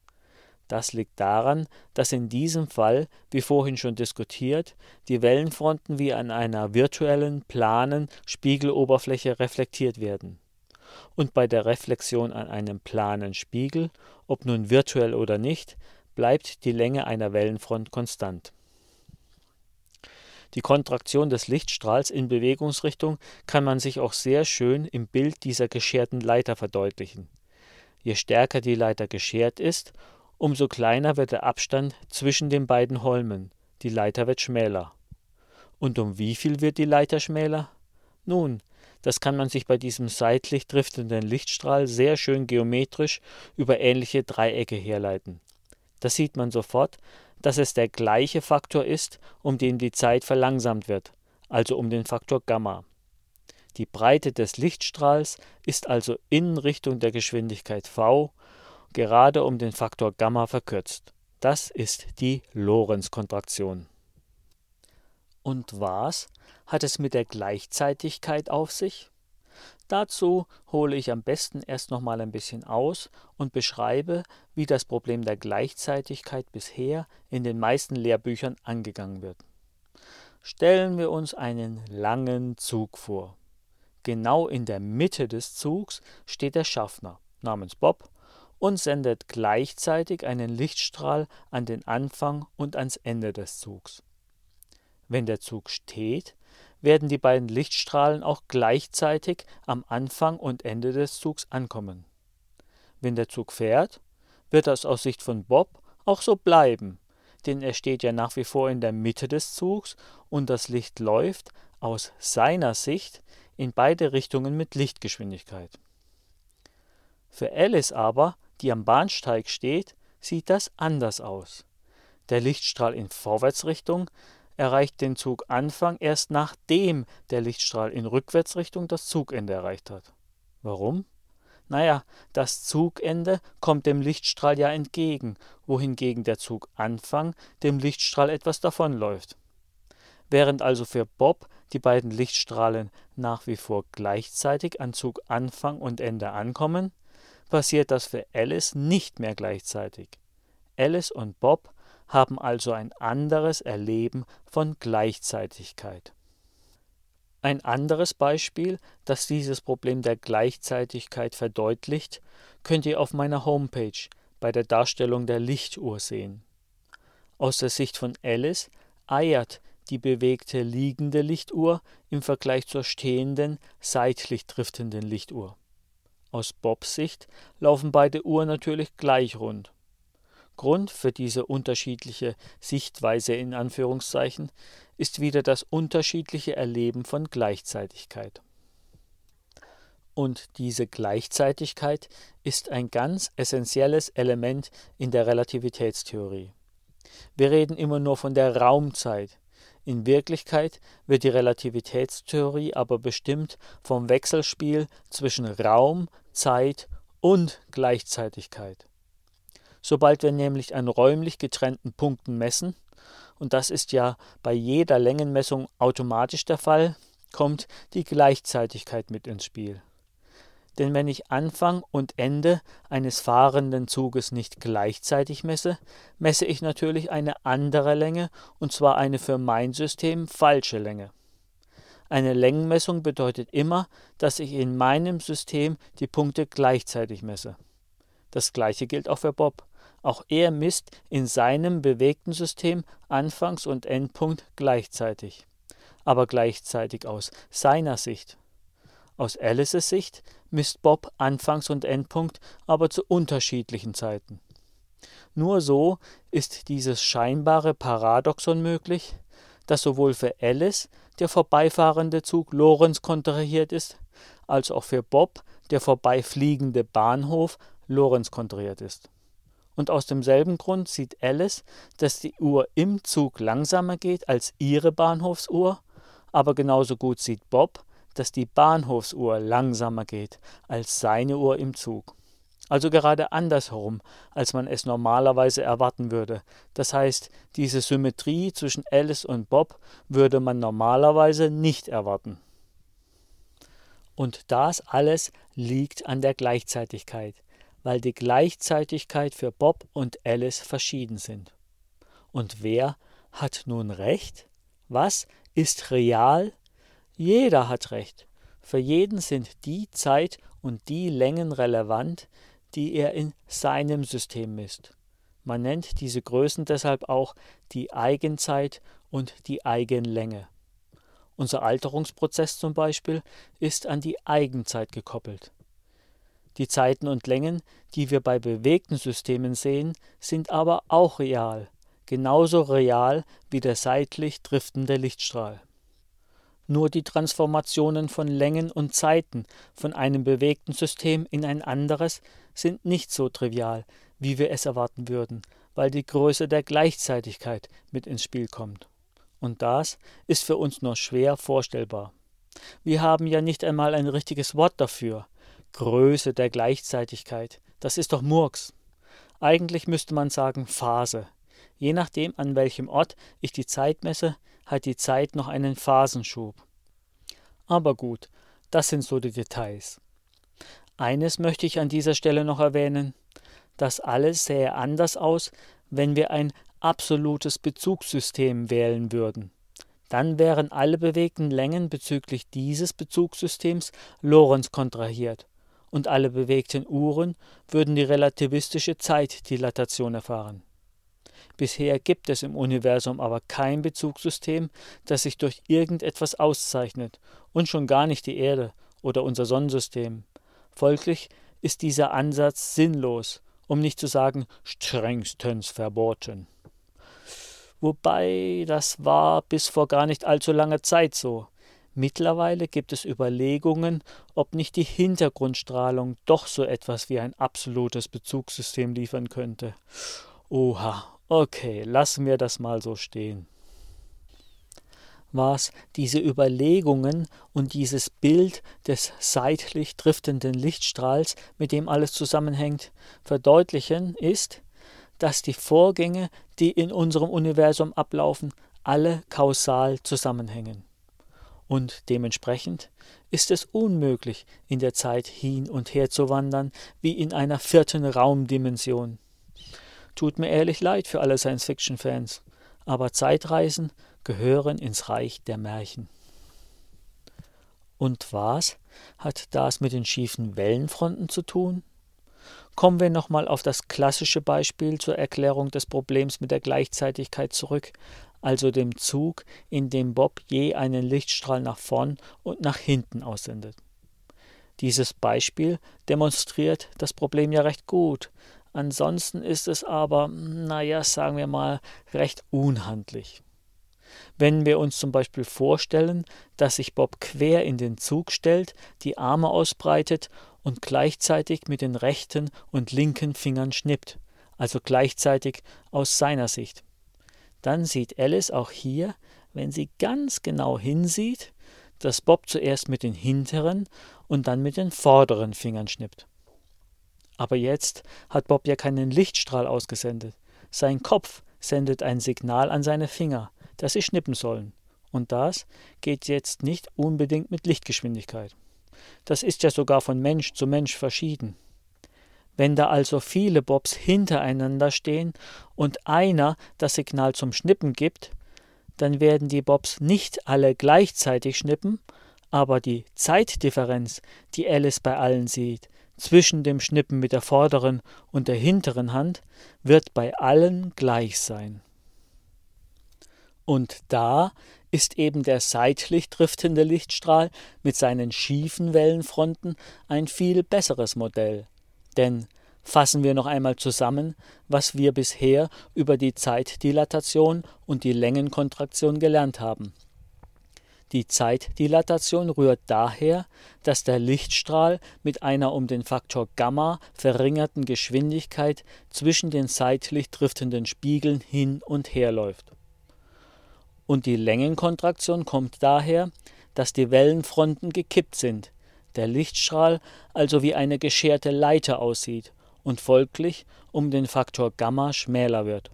Speaker 1: Das liegt daran, dass in diesem Fall, wie vorhin schon diskutiert, die Wellenfronten wie an einer virtuellen, planen Spiegeloberfläche reflektiert werden. Und bei der Reflexion an einem planen Spiegel, ob nun virtuell oder nicht, bleibt die Länge einer Wellenfront konstant die Kontraktion des Lichtstrahls in Bewegungsrichtung kann man sich auch sehr schön im Bild dieser gescherten Leiter verdeutlichen. Je stärker die Leiter geschert ist, umso kleiner wird der Abstand zwischen den beiden Holmen, die Leiter wird schmäler. Und um wie viel wird die Leiter schmäler? Nun, das kann man sich bei diesem seitlich driftenden Lichtstrahl sehr schön geometrisch über ähnliche Dreiecke herleiten. Das sieht man sofort, dass es der gleiche Faktor ist, um den die Zeit verlangsamt wird, also um den Faktor Gamma. Die Breite des Lichtstrahls ist also in Richtung der Geschwindigkeit v gerade um den Faktor Gamma verkürzt. Das ist die Lorentz-Kontraktion. Und was hat es mit der Gleichzeitigkeit auf sich? Dazu hole ich am besten erst noch mal ein bisschen aus und beschreibe, wie das Problem der Gleichzeitigkeit bisher in den meisten Lehrbüchern angegangen wird. Stellen wir uns einen langen Zug vor. Genau in der Mitte des Zugs steht der Schaffner namens Bob und sendet gleichzeitig einen Lichtstrahl an den Anfang und ans Ende des Zugs. Wenn der Zug steht, werden die beiden Lichtstrahlen auch gleichzeitig am Anfang und Ende des Zugs ankommen. Wenn der Zug fährt, wird das aus Sicht von Bob auch so bleiben, denn er steht ja nach wie vor in der Mitte des Zugs und das Licht läuft aus seiner Sicht in beide Richtungen mit Lichtgeschwindigkeit. Für Alice aber, die am Bahnsteig steht, sieht das anders aus. Der Lichtstrahl in Vorwärtsrichtung erreicht den Zuganfang erst nachdem der Lichtstrahl in Rückwärtsrichtung das Zugende erreicht hat. Warum? Naja, das Zugende kommt dem Lichtstrahl ja entgegen, wohingegen der Zuganfang dem Lichtstrahl etwas davonläuft. Während also für Bob die beiden Lichtstrahlen nach wie vor gleichzeitig an Zuganfang und Ende ankommen, passiert das für Alice nicht mehr gleichzeitig. Alice und Bob haben also ein anderes Erleben von Gleichzeitigkeit. Ein anderes Beispiel, das dieses Problem der Gleichzeitigkeit verdeutlicht, könnt ihr auf meiner Homepage bei der Darstellung der Lichtuhr sehen. Aus der Sicht von Alice eiert die bewegte liegende Lichtuhr im Vergleich zur stehenden, seitlich driftenden Lichtuhr. Aus Bobs Sicht laufen beide Uhren natürlich gleich rund. Grund für diese unterschiedliche Sichtweise in Anführungszeichen ist wieder das unterschiedliche Erleben von Gleichzeitigkeit. Und diese Gleichzeitigkeit ist ein ganz essentielles Element in der Relativitätstheorie. Wir reden immer nur von der Raumzeit, in Wirklichkeit wird die Relativitätstheorie aber bestimmt vom Wechselspiel zwischen Raum, Zeit und Gleichzeitigkeit. Sobald wir nämlich an räumlich getrennten Punkten messen, und das ist ja bei jeder Längenmessung automatisch der Fall, kommt die Gleichzeitigkeit mit ins Spiel. Denn wenn ich Anfang und Ende eines fahrenden Zuges nicht gleichzeitig messe, messe ich natürlich eine andere Länge, und zwar eine für mein System falsche Länge. Eine Längenmessung bedeutet immer, dass ich in meinem System die Punkte gleichzeitig messe. Das gleiche gilt auch für Bob. Auch er misst in seinem bewegten System Anfangs- und Endpunkt gleichzeitig, aber gleichzeitig aus seiner Sicht. Aus Alices Sicht misst Bob Anfangs- und Endpunkt aber zu unterschiedlichen Zeiten. Nur so ist dieses scheinbare Paradoxon möglich, dass sowohl für Alice der vorbeifahrende Zug Lorenz kontrahiert ist, als auch für Bob der vorbeifliegende Bahnhof Lorenz kontrahiert ist. Und aus demselben Grund sieht Alice, dass die Uhr im Zug langsamer geht als ihre Bahnhofsuhr, aber genauso gut sieht Bob, dass die Bahnhofsuhr langsamer geht als seine Uhr im Zug. Also gerade andersherum, als man es normalerweise erwarten würde. Das heißt, diese Symmetrie zwischen Alice und Bob würde man normalerweise nicht erwarten. Und das alles liegt an der Gleichzeitigkeit, weil die Gleichzeitigkeit für Bob und Alice verschieden sind. Und wer hat nun recht? Was ist real jeder hat recht. Für jeden sind die Zeit und die Längen relevant, die er in seinem System misst. Man nennt diese Größen deshalb auch die Eigenzeit und die Eigenlänge. Unser Alterungsprozess zum Beispiel ist an die Eigenzeit gekoppelt. Die Zeiten und Längen, die wir bei bewegten Systemen sehen, sind aber auch real, genauso real wie der seitlich driftende Lichtstrahl. Nur die Transformationen von Längen und Zeiten von einem bewegten System in ein anderes sind nicht so trivial, wie wir es erwarten würden, weil die Größe der Gleichzeitigkeit mit ins Spiel kommt. Und das ist für uns nur schwer vorstellbar. Wir haben ja nicht einmal ein richtiges Wort dafür. Größe der Gleichzeitigkeit. Das ist doch Murks. Eigentlich müsste man sagen Phase. Je nachdem, an welchem Ort ich die Zeit messe, hat die Zeit noch einen Phasenschub. Aber gut, das sind so die Details. Eines möchte ich an dieser Stelle noch erwähnen. Das alles sähe anders aus, wenn wir ein absolutes Bezugssystem wählen würden. Dann wären alle bewegten Längen bezüglich dieses Bezugssystems Lorenz kontrahiert und alle bewegten Uhren würden die relativistische Zeitdilatation erfahren. Bisher gibt es im Universum aber kein Bezugssystem, das sich durch irgendetwas auszeichnet, und schon gar nicht die Erde oder unser Sonnensystem. Folglich ist dieser Ansatz sinnlos, um nicht zu sagen strengstens verboten. Wobei das war bis vor gar nicht allzu langer Zeit so. Mittlerweile gibt es Überlegungen, ob nicht die Hintergrundstrahlung doch so etwas wie ein absolutes Bezugssystem liefern könnte. Oha, okay, lassen wir das mal so stehen. Was diese Überlegungen und dieses Bild des seitlich driftenden Lichtstrahls, mit dem alles zusammenhängt, verdeutlichen, ist, dass die Vorgänge, die in unserem Universum ablaufen, alle kausal zusammenhängen und dementsprechend ist es unmöglich, in der Zeit hin und her zu wandern, wie in einer vierten Raumdimension. Tut mir ehrlich leid für alle Science-Fiction-Fans, aber Zeitreisen gehören ins Reich der Märchen. Und was hat das mit den schiefen Wellenfronten zu tun? Kommen wir nochmal auf das klassische Beispiel zur Erklärung des Problems mit der Gleichzeitigkeit zurück, also dem Zug, in dem Bob je einen Lichtstrahl nach vorn und nach hinten aussendet. Dieses Beispiel demonstriert das Problem ja recht gut. Ansonsten ist es aber, naja, sagen wir mal, recht unhandlich. Wenn wir uns zum Beispiel vorstellen, dass sich Bob quer in den Zug stellt, die Arme ausbreitet und gleichzeitig mit den rechten und linken Fingern schnippt, also gleichzeitig aus seiner Sicht dann sieht Alice auch hier, wenn sie ganz genau hinsieht, dass Bob zuerst mit den hinteren und dann mit den vorderen Fingern schnippt. Aber jetzt hat Bob ja keinen Lichtstrahl ausgesendet. Sein Kopf sendet ein Signal an seine Finger, dass sie schnippen sollen. Und das geht jetzt nicht unbedingt mit Lichtgeschwindigkeit. Das ist ja sogar von Mensch zu Mensch verschieden. Wenn da also viele Bobs hintereinander stehen und einer das Signal zum Schnippen gibt, dann werden die Bobs nicht alle gleichzeitig schnippen, aber die Zeitdifferenz, die Alice bei allen sieht, zwischen dem Schnippen mit der vorderen und der hinteren Hand, wird bei allen gleich sein. Und da ist eben der seitlich driftende Lichtstrahl mit seinen schiefen Wellenfronten ein viel besseres Modell. Denn fassen wir noch einmal zusammen, was wir bisher über die Zeitdilatation und die Längenkontraktion gelernt haben. Die Zeitdilatation rührt daher, dass der Lichtstrahl mit einer um den Faktor Gamma verringerten Geschwindigkeit zwischen den seitlich driftenden Spiegeln hin und her läuft. Und die Längenkontraktion kommt daher, dass die Wellenfronten gekippt sind, der Lichtstrahl also wie eine gescherte Leiter aussieht und folglich um den Faktor Gamma schmäler wird.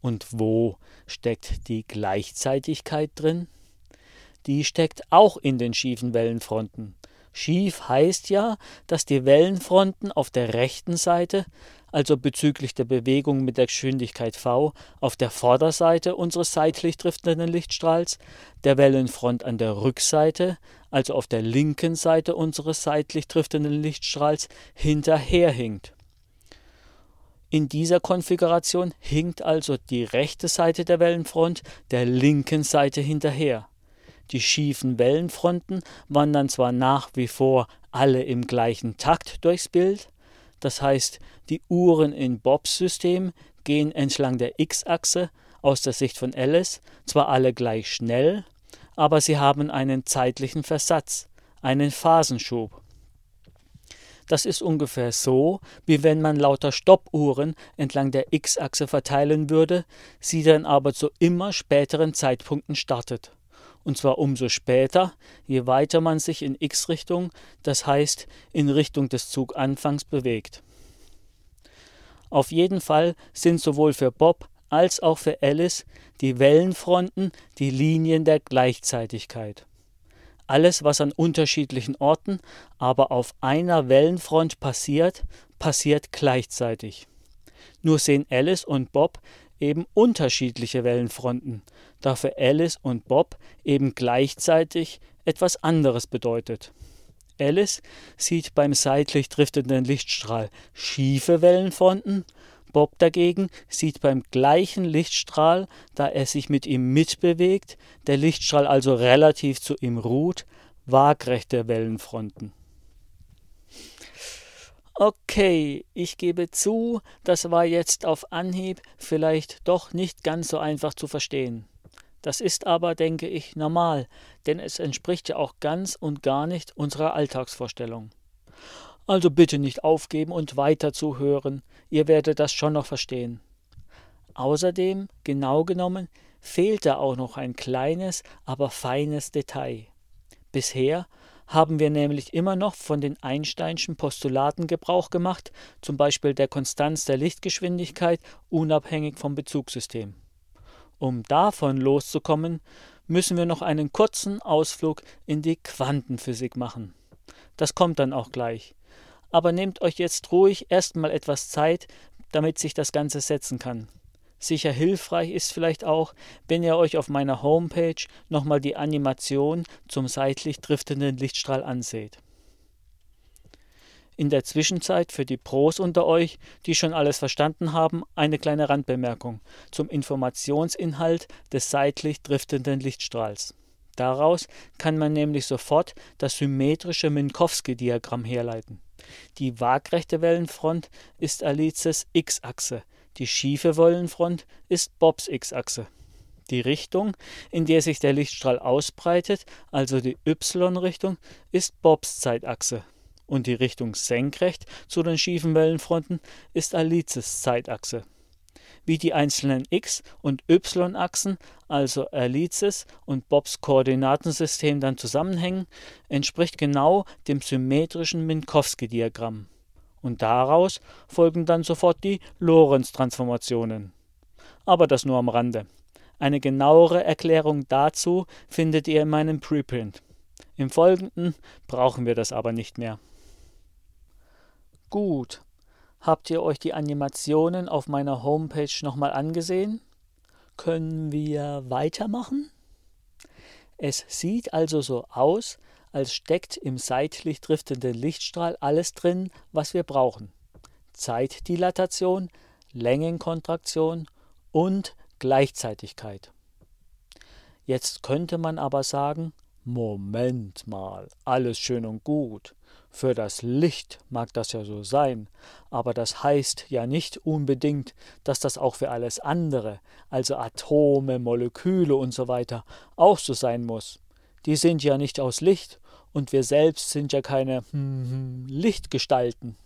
Speaker 1: Und wo steckt die Gleichzeitigkeit drin? Die steckt auch in den schiefen Wellenfronten. Schief heißt ja, dass die Wellenfronten auf der rechten Seite, also bezüglich der Bewegung mit der Geschwindigkeit v, auf der Vorderseite unseres seitlich driftenden Lichtstrahls, der Wellenfront an der Rückseite, also auf der linken Seite unseres seitlich driftenden Lichtstrahls, hinterherhinkt. In dieser Konfiguration hinkt also die rechte Seite der Wellenfront der linken Seite hinterher. Die schiefen Wellenfronten wandern zwar nach wie vor alle im gleichen Takt durchs Bild, das heißt, die Uhren in Bobs System gehen entlang der X-Achse aus der Sicht von Alice zwar alle gleich schnell, aber sie haben einen zeitlichen Versatz, einen Phasenschub. Das ist ungefähr so, wie wenn man lauter Stoppuhren entlang der x-Achse verteilen würde, sie dann aber zu immer späteren Zeitpunkten startet. Und zwar umso später, je weiter man sich in x-Richtung, das heißt in Richtung des Zuganfangs bewegt. Auf jeden Fall sind sowohl für Bob als auch für Alice die Wellenfronten die Linien der Gleichzeitigkeit. Alles, was an unterschiedlichen Orten, aber auf einer Wellenfront passiert, passiert gleichzeitig. Nur sehen Alice und Bob eben unterschiedliche Wellenfronten, da für Alice und Bob eben gleichzeitig etwas anderes bedeutet. Alice sieht beim seitlich driftenden Lichtstrahl schiefe Wellenfronten, Bob dagegen sieht beim gleichen Lichtstrahl, da er sich mit ihm mitbewegt, der Lichtstrahl also relativ zu ihm ruht, waagrechte Wellenfronten. Okay, ich gebe zu, das war jetzt auf Anhieb vielleicht doch nicht ganz so einfach zu verstehen. Das ist aber, denke ich, normal, denn es entspricht ja auch ganz und gar nicht unserer Alltagsvorstellung. Also bitte nicht aufgeben und weiter zuhören, ihr werdet das schon noch verstehen. Außerdem, genau genommen, fehlt da auch noch ein kleines, aber feines Detail. Bisher haben wir nämlich immer noch von den Einsteinschen Postulaten Gebrauch gemacht, zum Beispiel der Konstanz der Lichtgeschwindigkeit unabhängig vom Bezugssystem. Um davon loszukommen, müssen wir noch einen kurzen Ausflug in die Quantenphysik machen. Das kommt dann auch gleich. Aber nehmt euch jetzt ruhig erstmal etwas Zeit, damit sich das Ganze setzen kann. Sicher hilfreich ist vielleicht auch, wenn ihr euch auf meiner Homepage nochmal die Animation zum seitlich driftenden Lichtstrahl anseht. In der Zwischenzeit für die Pros unter euch, die schon alles verstanden haben, eine kleine Randbemerkung zum Informationsinhalt des seitlich driftenden Lichtstrahls. Daraus kann man nämlich sofort das symmetrische Minkowski-Diagramm herleiten. Die waagrechte Wellenfront ist Alices x-Achse, die schiefe Wellenfront ist Bobs x-Achse. Die Richtung, in der sich der Lichtstrahl ausbreitet, also die y-Richtung, ist Bobs Zeitachse und die Richtung senkrecht zu den schiefen Wellenfronten ist Alices Zeitachse. Wie die einzelnen x- und y-Achsen, also Alices und Bobs Koordinatensystem dann zusammenhängen, entspricht genau dem symmetrischen Minkowski-Diagramm. Und daraus folgen dann sofort die Lorentz-Transformationen. Aber das nur am Rande. Eine genauere Erklärung dazu findet ihr in meinem Preprint. Im Folgenden brauchen wir das aber nicht mehr. Gut. Habt ihr euch die Animationen auf meiner Homepage nochmal angesehen? Können wir weitermachen? Es sieht also so aus, als steckt im seitlich driftenden Lichtstrahl alles drin, was wir brauchen. Zeitdilatation, Längenkontraktion und Gleichzeitigkeit. Jetzt könnte man aber sagen, Moment mal, alles schön und gut. Für das Licht mag das ja so sein, aber das heißt ja nicht unbedingt, dass das auch für alles andere, also Atome, Moleküle und so weiter, auch so sein muss. Die sind ja nicht aus Licht und wir selbst sind ja keine hm, Lichtgestalten.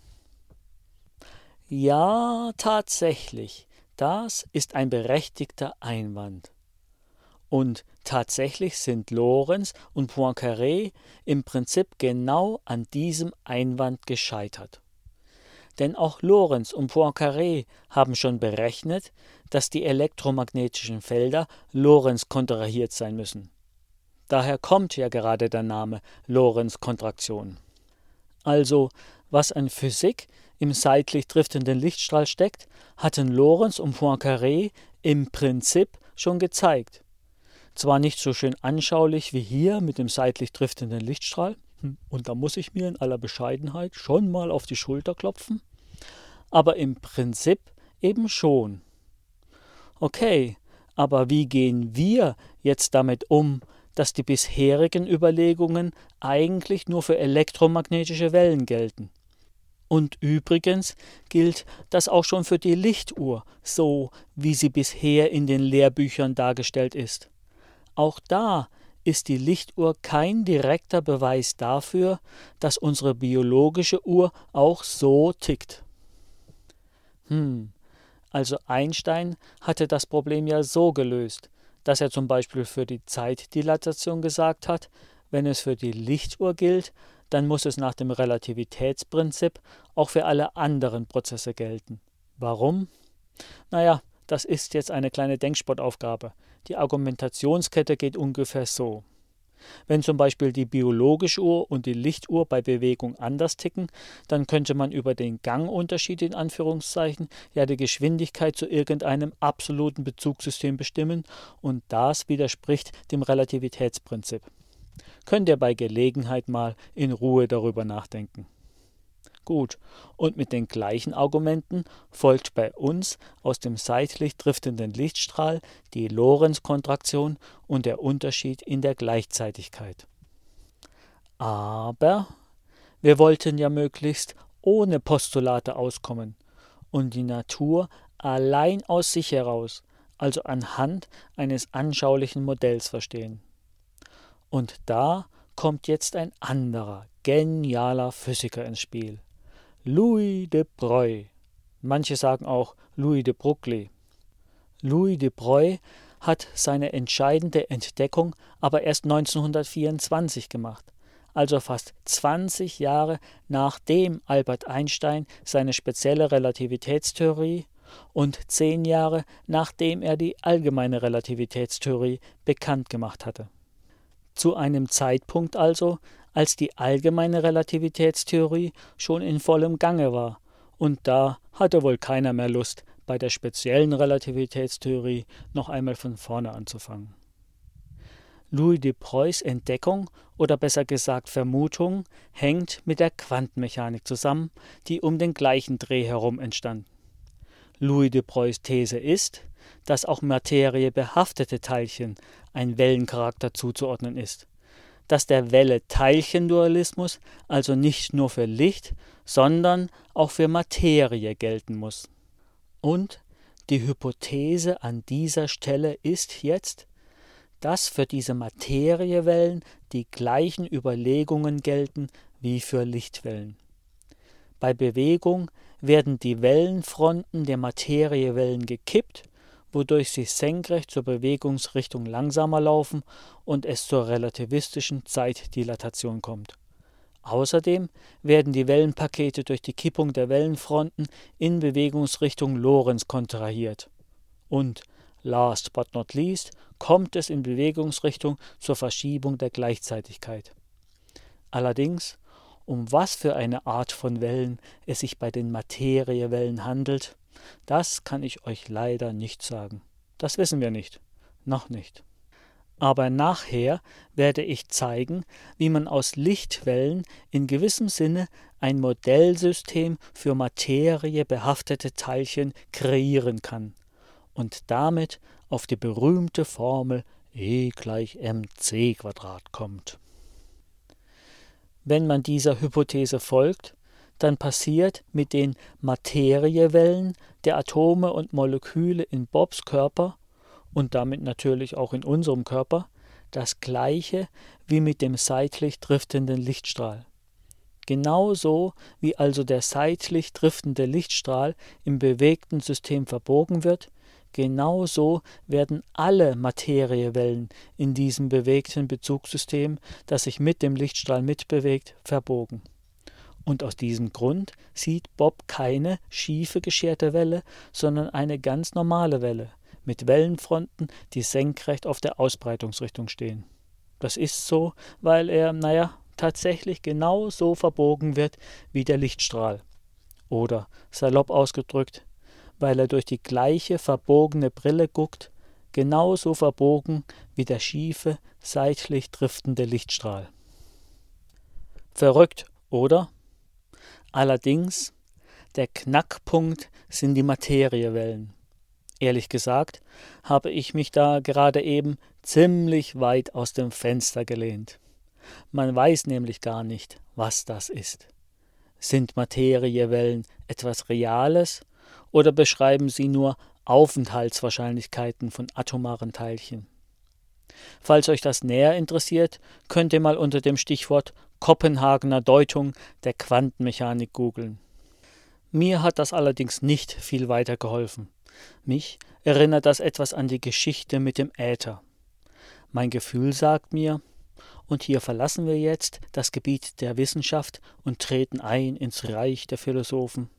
Speaker 1: Ja, tatsächlich, das ist ein berechtigter Einwand. Und tatsächlich sind Lorenz und Poincaré im Prinzip genau an diesem Einwand gescheitert. Denn auch Lorenz und Poincaré haben schon berechnet, dass die elektromagnetischen Felder Lorenz kontrahiert sein müssen. Daher kommt ja gerade der Name Lorenz-Kontraktion. Also, was an Physik im seitlich driftenden Lichtstrahl steckt, hatten Lorenz und Poincaré im Prinzip schon gezeigt. Zwar nicht so schön anschaulich wie hier mit dem seitlich driftenden Lichtstrahl, hm, und da muss ich mir in aller Bescheidenheit schon mal auf die Schulter klopfen, aber im Prinzip eben schon. Okay, aber wie gehen wir jetzt damit um, dass die bisherigen Überlegungen eigentlich nur für elektromagnetische Wellen gelten? Und übrigens gilt das auch schon für die Lichtuhr, so wie sie bisher in den Lehrbüchern dargestellt ist. Auch da ist die Lichtuhr kein direkter Beweis dafür, dass unsere biologische Uhr auch so tickt. Hm, also Einstein hatte das Problem ja so gelöst, dass er zum Beispiel für die Zeitdilatation gesagt hat, wenn es für die Lichtuhr gilt, dann muss es nach dem Relativitätsprinzip auch für alle anderen Prozesse gelten. Warum? Naja, das ist jetzt eine kleine Denksportaufgabe. Die Argumentationskette geht ungefähr so. Wenn zum Beispiel die biologische Uhr und die Lichtuhr bei Bewegung anders ticken, dann könnte man über den Gangunterschied in Anführungszeichen ja die Geschwindigkeit zu irgendeinem absoluten Bezugssystem bestimmen und das widerspricht dem Relativitätsprinzip. Könnt ihr bei Gelegenheit mal in Ruhe darüber nachdenken. Gut, und mit den gleichen Argumenten folgt bei uns aus dem seitlich driftenden Lichtstrahl die Lorentz-Kontraktion und der Unterschied in der Gleichzeitigkeit. Aber wir wollten ja möglichst ohne Postulate auskommen und die Natur allein aus sich heraus, also anhand eines anschaulichen Modells verstehen. Und da kommt jetzt ein anderer, genialer Physiker ins Spiel. Louis de Broglie. Manche sagen auch Louis de Broglie. Louis de Broglie hat seine entscheidende Entdeckung aber erst 1924 gemacht, also fast 20 Jahre nachdem Albert Einstein seine spezielle Relativitätstheorie und zehn Jahre nachdem er die allgemeine Relativitätstheorie bekannt gemacht hatte. Zu einem Zeitpunkt also, als die allgemeine Relativitätstheorie schon in vollem Gange war, und da hatte wohl keiner mehr Lust, bei der speziellen Relativitätstheorie noch einmal von vorne anzufangen. Louis de Preuß Entdeckung oder besser gesagt Vermutung hängt mit der Quantenmechanik zusammen, die um den gleichen Dreh herum entstand. Louis de Preuß These ist, dass auch materiebehaftete Teilchen ein Wellencharakter zuzuordnen ist dass der Welle-Teilchen-Dualismus also nicht nur für Licht, sondern auch für Materie gelten muss. Und die Hypothese an dieser Stelle ist jetzt, dass für diese Materiewellen die gleichen Überlegungen gelten wie für Lichtwellen. Bei Bewegung werden die Wellenfronten der Materiewellen gekippt wodurch sie senkrecht zur Bewegungsrichtung langsamer laufen und es zur relativistischen Zeitdilatation kommt. Außerdem werden die Wellenpakete durch die Kippung der Wellenfronten in Bewegungsrichtung Lorentz kontrahiert. Und last but not least kommt es in Bewegungsrichtung zur Verschiebung der Gleichzeitigkeit. Allerdings, um was für eine Art von Wellen es sich bei den Materiewellen handelt, das kann ich euch leider nicht sagen. Das wissen wir nicht. Noch nicht. Aber nachher werde ich zeigen, wie man aus Lichtwellen in gewissem Sinne ein Modellsystem für materiebehaftete Teilchen kreieren kann und damit auf die berühmte Formel E gleich mc Quadrat kommt. Wenn man dieser Hypothese folgt, dann passiert mit den Materiewellen der Atome und Moleküle in Bobs Körper und damit natürlich auch in unserem Körper das gleiche wie mit dem seitlich driftenden Lichtstrahl. Genauso wie also der seitlich driftende Lichtstrahl im bewegten System verbogen wird, genauso werden alle Materiewellen in diesem bewegten Bezugssystem, das sich mit dem Lichtstrahl mitbewegt, verbogen. Und aus diesem Grund sieht Bob keine schiefe gescherte Welle, sondern eine ganz normale Welle mit Wellenfronten, die senkrecht auf der Ausbreitungsrichtung stehen. Das ist so, weil er, naja, tatsächlich genau so verbogen wird wie der Lichtstrahl. Oder, salopp ausgedrückt, weil er durch die gleiche verbogene Brille guckt, genauso verbogen wie der schiefe, seitlich driftende Lichtstrahl. Verrückt, oder? Allerdings, der Knackpunkt sind die Materiewellen. Ehrlich gesagt, habe ich mich da gerade eben ziemlich weit aus dem Fenster gelehnt. Man weiß nämlich gar nicht, was das ist. Sind Materiewellen etwas Reales oder beschreiben sie nur Aufenthaltswahrscheinlichkeiten von atomaren Teilchen? Falls euch das näher interessiert, könnt ihr mal unter dem Stichwort Kopenhagener Deutung der Quantenmechanik googeln. Mir hat das allerdings nicht viel weiter geholfen. Mich erinnert das etwas an die Geschichte mit dem Äther. Mein Gefühl sagt mir, und hier verlassen wir jetzt das Gebiet der Wissenschaft und treten ein ins Reich der Philosophen.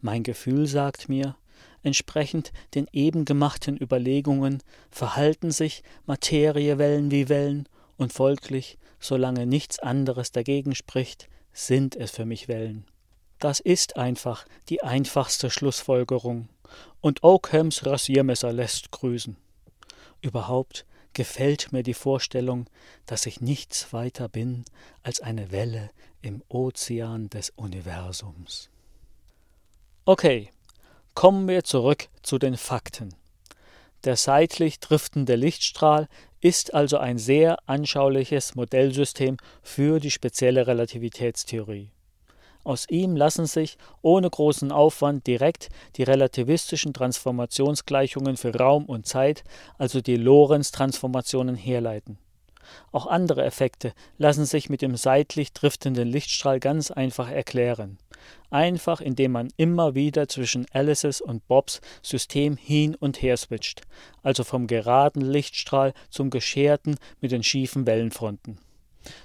Speaker 1: Mein Gefühl sagt mir, entsprechend den eben gemachten Überlegungen verhalten sich Materiewellen wie Wellen und folglich, solange nichts anderes dagegen spricht, sind es für mich Wellen. Das ist einfach die einfachste Schlussfolgerung. Und Oakhams Rasiermesser lässt grüßen. Überhaupt gefällt mir die Vorstellung, dass ich nichts weiter bin als eine Welle im Ozean des Universums. Okay, kommen wir zurück zu den Fakten. Der seitlich driftende Lichtstrahl ist also ein sehr anschauliches Modellsystem für die spezielle Relativitätstheorie. Aus ihm lassen sich ohne großen Aufwand direkt die relativistischen Transformationsgleichungen für Raum und Zeit, also die Lorentz-Transformationen, herleiten. Auch andere Effekte lassen sich mit dem seitlich driftenden Lichtstrahl ganz einfach erklären. Einfach indem man immer wieder zwischen Alice's und Bobs System hin und her switcht, also vom geraden Lichtstrahl zum gescherten mit den schiefen Wellenfronten.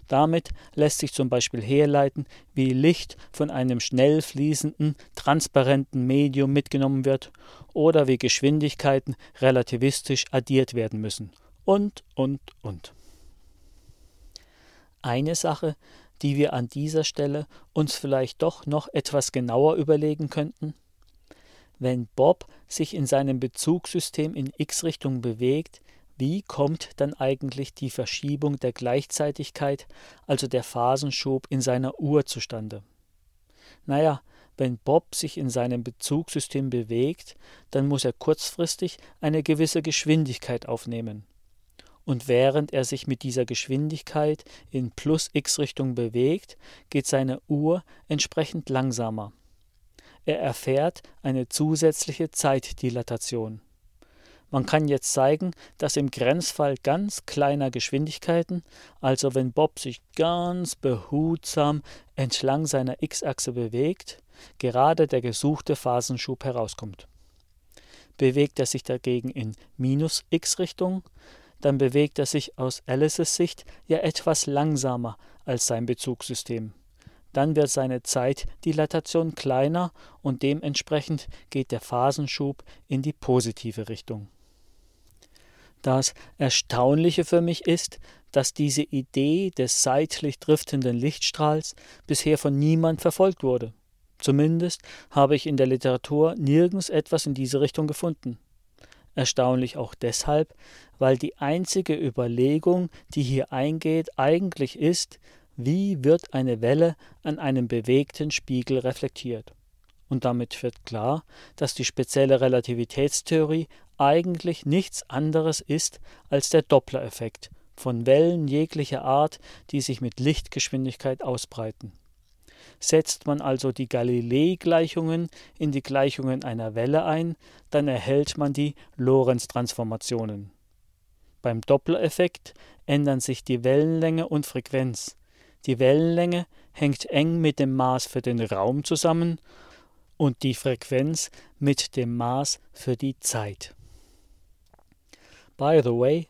Speaker 1: Damit lässt sich zum Beispiel herleiten, wie Licht von einem schnell fließenden, transparenten Medium mitgenommen wird oder wie Geschwindigkeiten relativistisch addiert werden müssen. Und, und, und. Eine Sache, die wir an dieser Stelle uns vielleicht doch noch etwas genauer überlegen könnten, wenn Bob sich in seinem Bezugssystem in x-Richtung bewegt, wie kommt dann eigentlich die Verschiebung der Gleichzeitigkeit, also der Phasenschub in seiner Uhr zustande? Naja, wenn Bob sich in seinem Bezugssystem bewegt, dann muss er kurzfristig eine gewisse Geschwindigkeit aufnehmen. Und während er sich mit dieser Geschwindigkeit in plus x Richtung bewegt, geht seine Uhr entsprechend langsamer. Er erfährt eine zusätzliche Zeitdilatation. Man kann jetzt zeigen, dass im Grenzfall ganz kleiner Geschwindigkeiten, also wenn Bob sich ganz behutsam entlang seiner x-Achse bewegt, gerade der gesuchte Phasenschub herauskommt. Bewegt er sich dagegen in minus x-Richtung, dann bewegt er sich aus Alices Sicht ja etwas langsamer als sein Bezugssystem. Dann wird seine Zeitdilatation kleiner und dementsprechend geht der Phasenschub in die positive Richtung. Das Erstaunliche für mich ist, dass diese Idee des seitlich driftenden Lichtstrahls bisher von niemand verfolgt wurde. Zumindest habe ich in der Literatur nirgends etwas in diese Richtung gefunden. Erstaunlich auch deshalb, weil die einzige Überlegung, die hier eingeht, eigentlich ist, wie wird eine Welle an einem bewegten Spiegel reflektiert. Und damit wird klar, dass die spezielle Relativitätstheorie eigentlich nichts anderes ist als der Doppler-Effekt von Wellen jeglicher Art, die sich mit Lichtgeschwindigkeit ausbreiten. Setzt man also die Galilei-Gleichungen in die Gleichungen einer Welle ein, dann erhält man die Lorentz-Transformationen. Beim Doppler-Effekt ändern sich die Wellenlänge und Frequenz. Die Wellenlänge hängt eng mit dem Maß für den Raum zusammen und die Frequenz mit dem Maß für die Zeit. By the way,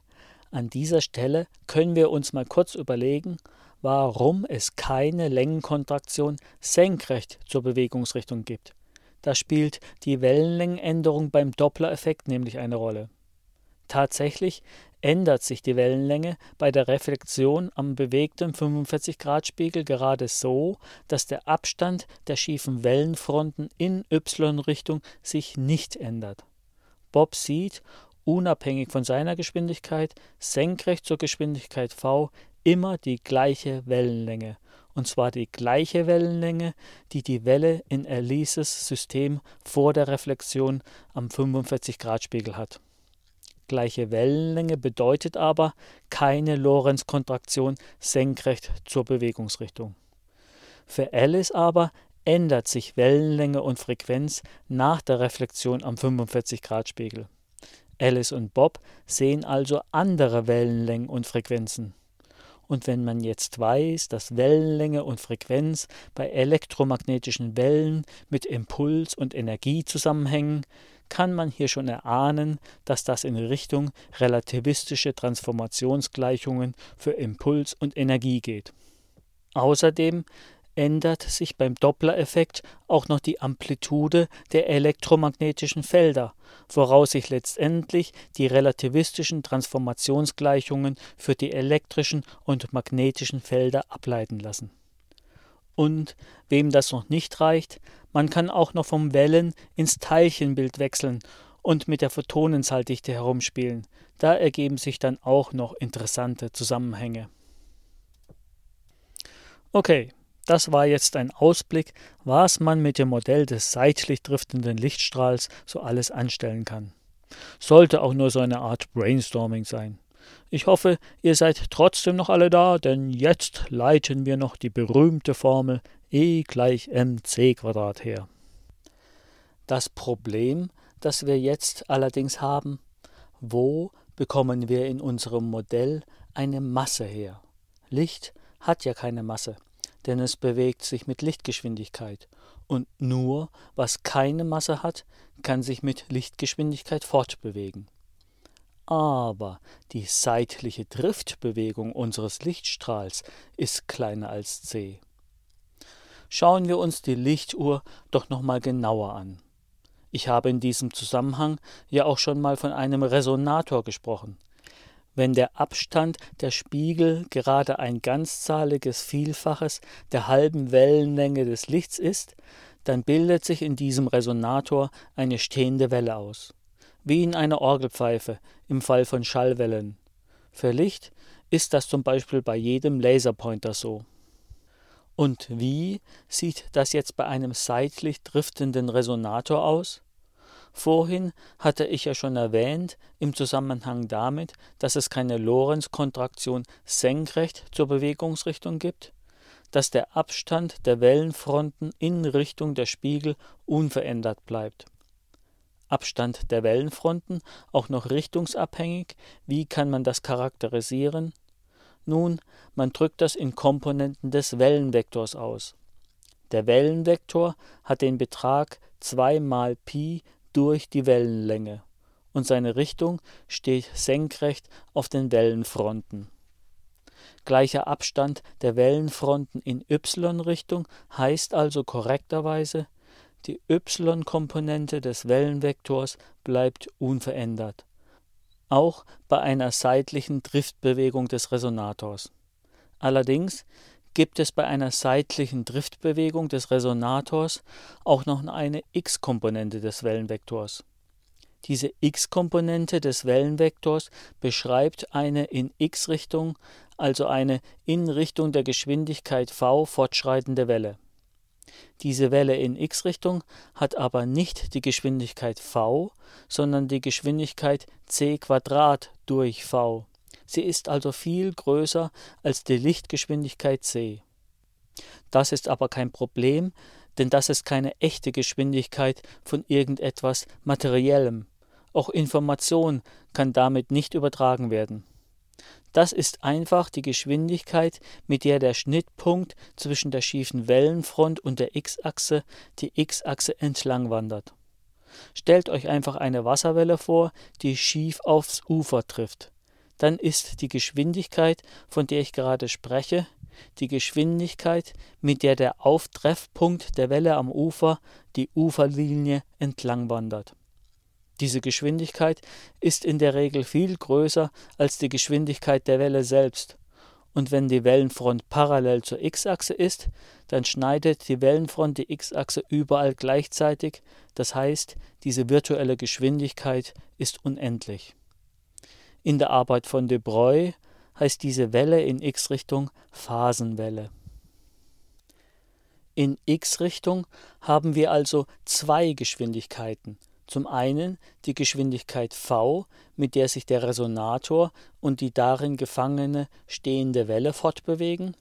Speaker 1: an dieser Stelle können wir uns mal kurz überlegen, warum es keine Längenkontraktion senkrecht zur Bewegungsrichtung gibt. Da spielt die Wellenlängenänderung beim Doppler-Effekt nämlich eine Rolle. Tatsächlich ändert sich die Wellenlänge bei der Reflexion am bewegten 45-Grad-Spiegel gerade so, dass der Abstand der schiefen Wellenfronten in y-Richtung sich nicht ändert. Bob sieht unabhängig von seiner Geschwindigkeit, senkrecht zur Geschwindigkeit v, immer die gleiche Wellenlänge, und zwar die gleiche Wellenlänge, die die Welle in Elises System vor der Reflexion am 45-Grad-Spiegel hat. Gleiche Wellenlänge bedeutet aber keine Lorentz-Kontraktion senkrecht zur Bewegungsrichtung. Für Alice aber ändert sich Wellenlänge und Frequenz nach der Reflexion am 45-Grad-Spiegel. Alice und Bob sehen also andere Wellenlängen und Frequenzen. Und wenn man jetzt weiß, dass Wellenlänge und Frequenz bei elektromagnetischen Wellen mit Impuls und Energie zusammenhängen, kann man hier schon erahnen, dass das in Richtung relativistische Transformationsgleichungen für Impuls und Energie geht. Außerdem ändert sich beim Doppler-Effekt auch noch die Amplitude der elektromagnetischen Felder, woraus sich letztendlich die relativistischen Transformationsgleichungen für die elektrischen und magnetischen Felder ableiten lassen. Und wem das noch nicht reicht, man kann auch noch vom Wellen ins Teilchenbild wechseln und mit der Photonenzahldichte herumspielen. Da ergeben sich dann auch noch interessante Zusammenhänge. Okay, das war jetzt ein Ausblick, was man mit dem Modell des seitlich driftenden Lichtstrahls so alles anstellen kann. Sollte auch nur so eine Art Brainstorming sein. Ich hoffe, ihr seid trotzdem noch alle da, denn jetzt leiten wir noch die berühmte Formel E gleich mc Quadrat her. Das Problem, das wir jetzt allerdings haben, wo bekommen wir in unserem Modell eine Masse her? Licht hat ja keine Masse denn es bewegt sich mit Lichtgeschwindigkeit, und nur was keine Masse hat, kann sich mit Lichtgeschwindigkeit fortbewegen. Aber die seitliche Driftbewegung unseres Lichtstrahls ist kleiner als c. Schauen wir uns die Lichtuhr doch nochmal genauer an. Ich habe in diesem Zusammenhang ja auch schon mal von einem Resonator gesprochen. Wenn der Abstand der Spiegel gerade ein ganzzahliges Vielfaches der halben Wellenlänge des Lichts ist, dann bildet sich in diesem Resonator eine stehende Welle aus, wie in einer Orgelpfeife im Fall von Schallwellen. Für Licht ist das zum Beispiel bei jedem Laserpointer so. Und wie sieht das jetzt bei einem seitlich driftenden Resonator aus? Vorhin hatte ich ja schon erwähnt, im Zusammenhang damit, dass es keine Lorentz-Kontraktion senkrecht zur Bewegungsrichtung gibt, dass der Abstand der Wellenfronten in Richtung der Spiegel unverändert bleibt. Abstand der Wellenfronten auch noch richtungsabhängig, wie kann man das charakterisieren? Nun, man drückt das in Komponenten des Wellenvektors aus. Der Wellenvektor hat den Betrag 2 mal Pi durch die Wellenlänge und seine Richtung steht senkrecht auf den Wellenfronten. Gleicher Abstand der Wellenfronten in y-Richtung heißt also korrekterweise, die y-Komponente des Wellenvektors bleibt unverändert, auch bei einer seitlichen Driftbewegung des Resonators. Allerdings gibt es bei einer seitlichen Driftbewegung des Resonators auch noch eine x-Komponente des Wellenvektors. Diese x-Komponente des Wellenvektors beschreibt eine in x-Richtung, also eine in Richtung der Geschwindigkeit v fortschreitende Welle. Diese Welle in x-Richtung hat aber nicht die Geschwindigkeit v, sondern die Geschwindigkeit c durch v. Sie ist also viel größer als die Lichtgeschwindigkeit c. Das ist aber kein Problem, denn das ist keine echte Geschwindigkeit von irgendetwas Materiellem. Auch Information kann damit nicht übertragen werden. Das ist einfach die Geschwindigkeit, mit der der Schnittpunkt zwischen der schiefen Wellenfront und der x-Achse die x-Achse entlang wandert. Stellt euch einfach eine Wasserwelle vor, die schief aufs Ufer trifft dann ist die Geschwindigkeit, von der ich gerade spreche, die Geschwindigkeit, mit der der Auftreffpunkt der Welle am Ufer die Uferlinie entlang wandert. Diese Geschwindigkeit ist in der Regel viel größer als die Geschwindigkeit der Welle selbst, und wenn die Wellenfront parallel zur x-Achse ist, dann schneidet die Wellenfront die x-Achse überall gleichzeitig, das heißt, diese virtuelle Geschwindigkeit ist unendlich. In der Arbeit von de Broglie heißt diese Welle in x-Richtung Phasenwelle. In x-Richtung haben wir also zwei Geschwindigkeiten. Zum einen die Geschwindigkeit v, mit der sich der Resonator und die darin gefangene stehende Welle fortbewegen,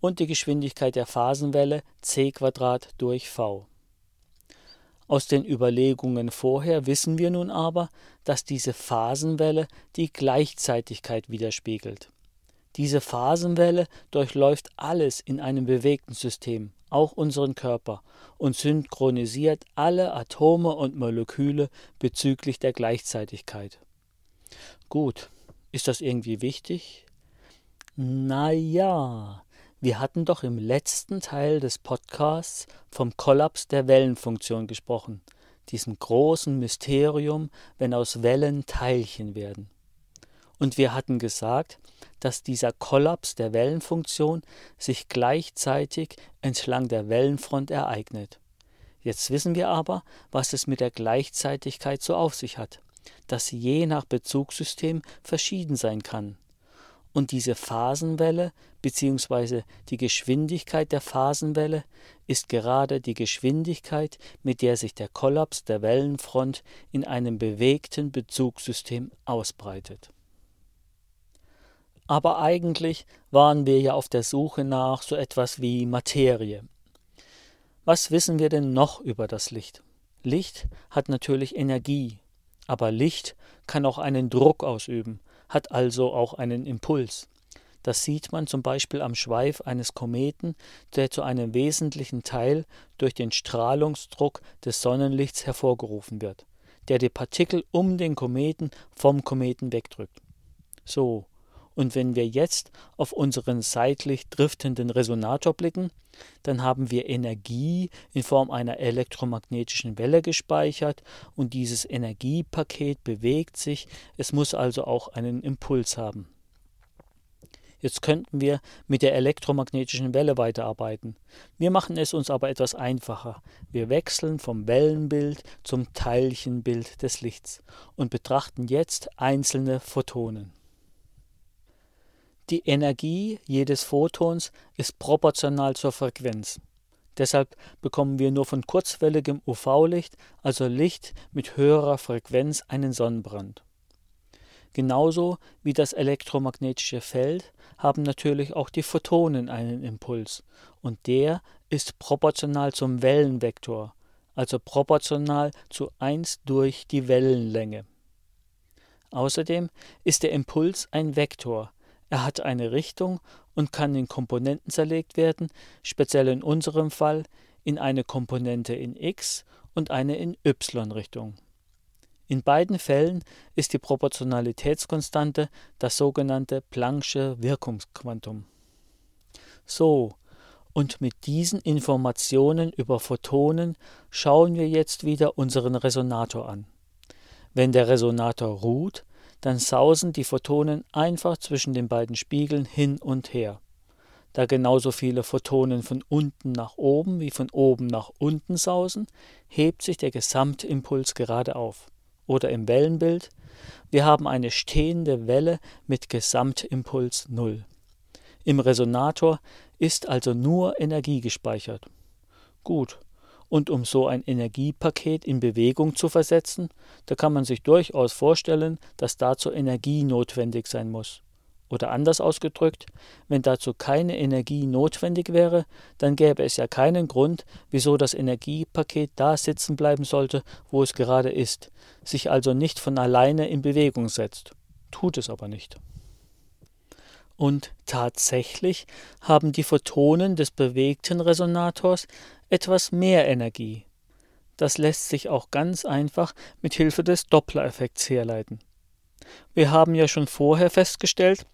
Speaker 1: und die Geschwindigkeit der Phasenwelle c durch v. Aus den Überlegungen vorher wissen wir nun aber, dass diese Phasenwelle die Gleichzeitigkeit widerspiegelt. Diese Phasenwelle durchläuft alles in einem bewegten System, auch unseren Körper, und synchronisiert alle Atome und Moleküle bezüglich der Gleichzeitigkeit. Gut, ist das irgendwie wichtig? Na ja, wir hatten doch im letzten Teil des Podcasts vom Kollaps der Wellenfunktion gesprochen, diesem großen Mysterium, wenn aus Wellen Teilchen werden. Und wir hatten gesagt, dass dieser Kollaps der Wellenfunktion sich gleichzeitig entlang der Wellenfront ereignet. Jetzt wissen wir aber, was es mit der Gleichzeitigkeit so auf sich hat, dass sie je nach Bezugssystem verschieden sein kann. Und diese Phasenwelle bzw. die Geschwindigkeit der Phasenwelle ist gerade die Geschwindigkeit, mit der sich der Kollaps der Wellenfront in einem bewegten Bezugssystem ausbreitet. Aber eigentlich waren wir ja auf der Suche nach so etwas wie Materie. Was wissen wir denn noch über das Licht? Licht hat natürlich Energie, aber Licht kann auch einen Druck ausüben, hat also auch einen Impuls. Das sieht man zum Beispiel am Schweif eines Kometen, der zu einem wesentlichen Teil durch den Strahlungsdruck des Sonnenlichts hervorgerufen wird, der die Partikel um den Kometen vom Kometen wegdrückt. So, und wenn wir jetzt auf unseren seitlich driftenden Resonator blicken, dann haben wir Energie in Form einer elektromagnetischen Welle gespeichert und dieses Energiepaket bewegt sich, es muss also auch einen Impuls haben. Jetzt könnten wir mit der elektromagnetischen Welle weiterarbeiten. Wir machen es uns aber etwas einfacher. Wir wechseln vom Wellenbild zum Teilchenbild des Lichts und betrachten jetzt einzelne Photonen. Die Energie jedes Photons ist proportional zur Frequenz. Deshalb bekommen wir nur von kurzwelligem UV-Licht, also Licht mit höherer Frequenz, einen Sonnenbrand. Genauso wie das elektromagnetische Feld haben natürlich auch die Photonen einen Impuls, und der ist proportional zum Wellenvektor, also proportional zu 1 durch die Wellenlänge. Außerdem ist der Impuls ein Vektor, er hat eine Richtung und kann in Komponenten zerlegt werden, speziell in unserem Fall in eine Komponente in x und eine in y-Richtung. In beiden Fällen ist die Proportionalitätskonstante das sogenannte Planck'sche Wirkungsquantum. So, und mit diesen Informationen über Photonen schauen wir jetzt wieder unseren Resonator an. Wenn der Resonator ruht, dann sausen die Photonen einfach zwischen den beiden Spiegeln hin und her. Da genauso viele Photonen von unten nach oben wie von oben nach unten sausen, hebt sich der Gesamtimpuls gerade auf. Oder im Wellenbild, wir haben eine stehende Welle mit Gesamtimpuls 0. Im Resonator ist also nur Energie gespeichert. Gut, und um so ein Energiepaket in Bewegung zu versetzen, da kann man sich durchaus vorstellen, dass dazu Energie notwendig sein muss. Oder anders ausgedrückt, wenn dazu keine Energie notwendig wäre, dann gäbe es ja keinen Grund, wieso das Energiepaket da sitzen bleiben sollte, wo es gerade ist, sich also nicht von alleine in Bewegung setzt. Tut es aber nicht. Und tatsächlich haben die Photonen des bewegten Resonators etwas mehr Energie. Das lässt sich auch ganz einfach mit Hilfe des Doppler-Effekts herleiten. Wir haben ja schon vorher festgestellt,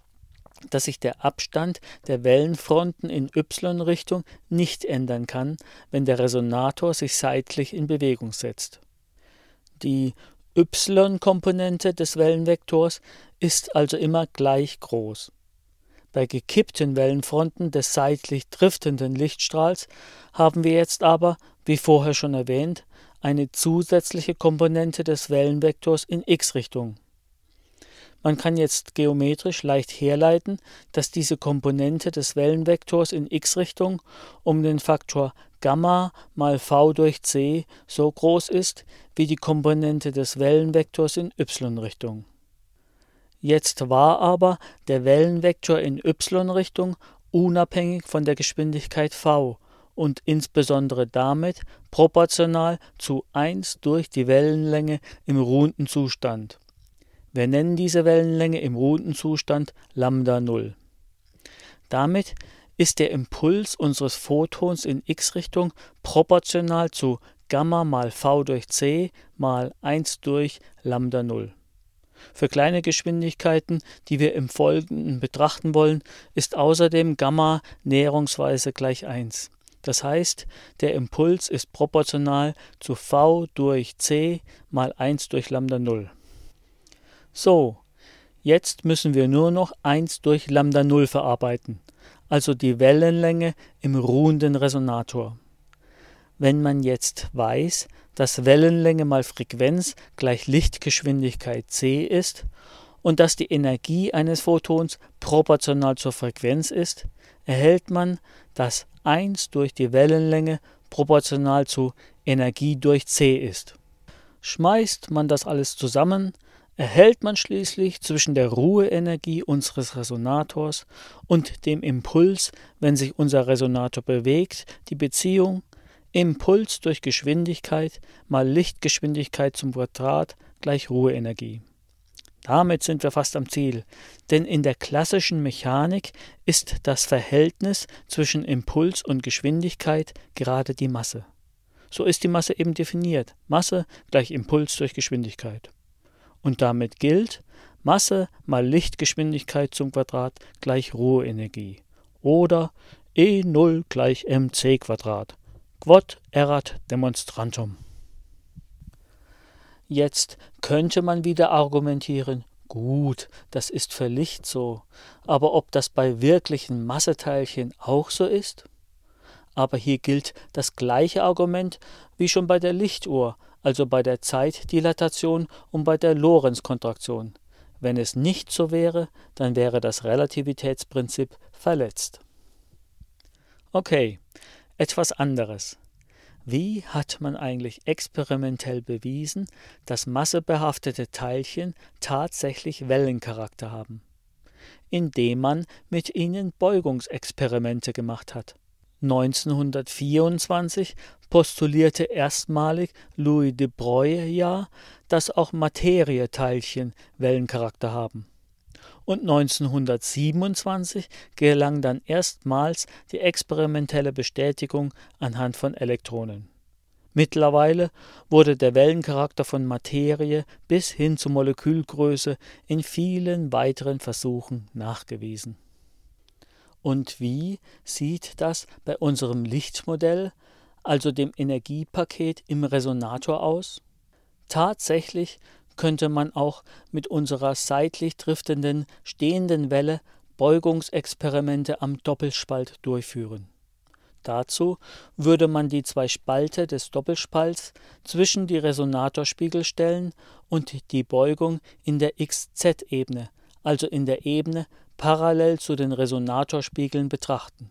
Speaker 1: dass sich der Abstand der Wellenfronten in y-Richtung nicht ändern kann, wenn der Resonator sich seitlich in Bewegung setzt. Die y-Komponente des Wellenvektors ist also immer gleich groß. Bei gekippten Wellenfronten des seitlich driftenden Lichtstrahls haben wir jetzt aber, wie vorher schon erwähnt, eine zusätzliche Komponente des Wellenvektors in x-Richtung. Man kann jetzt geometrisch leicht herleiten, dass diese Komponente des Wellenvektors in x-Richtung um den Faktor Gamma mal v durch c so groß ist wie die Komponente des Wellenvektors in y-Richtung. Jetzt war aber der Wellenvektor in y-Richtung unabhängig von der Geschwindigkeit v und insbesondere damit proportional zu 1 durch die Wellenlänge im ruhenden Zustand. Wir nennen diese Wellenlänge im ruhenden Zustand Lambda 0. Damit ist der Impuls unseres Photons in x-Richtung proportional zu Gamma mal v durch c mal 1 durch Lambda 0. Für kleine Geschwindigkeiten, die wir im Folgenden betrachten wollen, ist außerdem Gamma näherungsweise gleich 1. Das heißt, der Impuls ist proportional zu v durch c mal 1 durch Lambda 0. So, jetzt müssen wir nur noch 1 durch Lambda 0 verarbeiten, also die Wellenlänge im ruhenden Resonator. Wenn man jetzt weiß, dass Wellenlänge mal Frequenz gleich Lichtgeschwindigkeit c ist und dass die Energie eines Photons proportional zur Frequenz ist, erhält man, dass 1 durch die Wellenlänge proportional zu Energie durch c ist. Schmeißt man das alles zusammen, erhält man schließlich zwischen der Ruheenergie unseres Resonators und dem Impuls, wenn sich unser Resonator bewegt, die Beziehung Impuls durch Geschwindigkeit mal Lichtgeschwindigkeit zum Quadrat gleich Ruheenergie. Damit sind wir fast am Ziel, denn in der klassischen Mechanik ist das Verhältnis zwischen Impuls und Geschwindigkeit gerade die Masse. So ist die Masse eben definiert. Masse gleich Impuls durch Geschwindigkeit. Und damit gilt Masse mal Lichtgeschwindigkeit zum Quadrat gleich Ruheenergie. Oder E0 gleich mc Quadrat. Quod erat demonstrantum. Jetzt könnte man wieder argumentieren, gut, das ist für Licht so, aber ob das bei wirklichen Masseteilchen auch so ist? Aber hier gilt das gleiche Argument wie schon bei der Lichtuhr, also bei der Zeitdilatation und bei der Lorentz-Kontraktion. Wenn es nicht so wäre, dann wäre das Relativitätsprinzip verletzt. Okay, etwas anderes. Wie hat man eigentlich experimentell bewiesen, dass massebehaftete Teilchen tatsächlich Wellencharakter haben? Indem man mit ihnen Beugungsexperimente gemacht hat. 1924 postulierte erstmalig Louis de Broglie ja, dass auch Materieteilchen Wellencharakter haben und 1927 gelang dann erstmals die experimentelle Bestätigung anhand von Elektronen. Mittlerweile wurde der Wellencharakter von Materie bis hin zur Molekülgröße in vielen weiteren Versuchen nachgewiesen. Und wie sieht das bei unserem Lichtmodell, also dem Energiepaket im Resonator aus? Tatsächlich könnte man auch mit unserer seitlich driftenden stehenden Welle Beugungsexperimente am Doppelspalt durchführen. Dazu würde man die zwei Spalte des Doppelspalts zwischen die Resonatorspiegel stellen und die Beugung in der XZ-Ebene, also in der Ebene parallel zu den Resonatorspiegeln betrachten.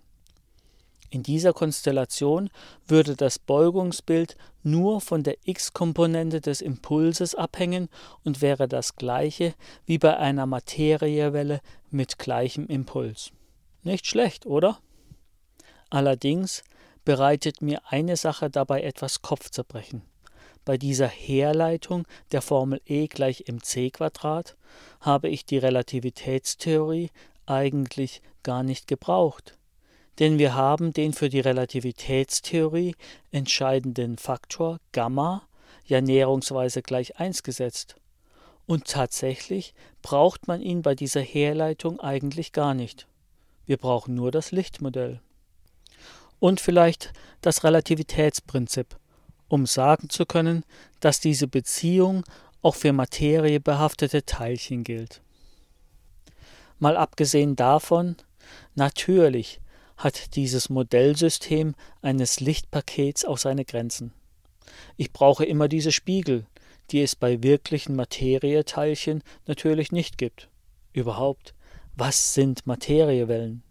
Speaker 1: In dieser Konstellation würde das Beugungsbild nur von der x-Komponente des Impulses abhängen und wäre das gleiche wie bei einer Materiewelle mit gleichem Impuls. Nicht schlecht, oder? Allerdings bereitet mir eine Sache dabei etwas Kopfzerbrechen. Bei dieser Herleitung der Formel E gleich mc Quadrat habe ich die Relativitätstheorie eigentlich gar nicht gebraucht denn wir haben den für die Relativitätstheorie entscheidenden Faktor Gamma ja näherungsweise gleich 1 gesetzt. Und tatsächlich braucht man ihn bei dieser Herleitung eigentlich gar nicht. Wir brauchen nur das Lichtmodell. Und vielleicht das Relativitätsprinzip, um sagen zu können, dass diese Beziehung auch für materiebehaftete Teilchen gilt. Mal abgesehen davon, natürlich hat dieses Modellsystem eines Lichtpakets auch seine Grenzen. Ich brauche immer diese Spiegel, die es bei wirklichen Materieteilchen natürlich nicht gibt. Überhaupt, was sind Materiewellen?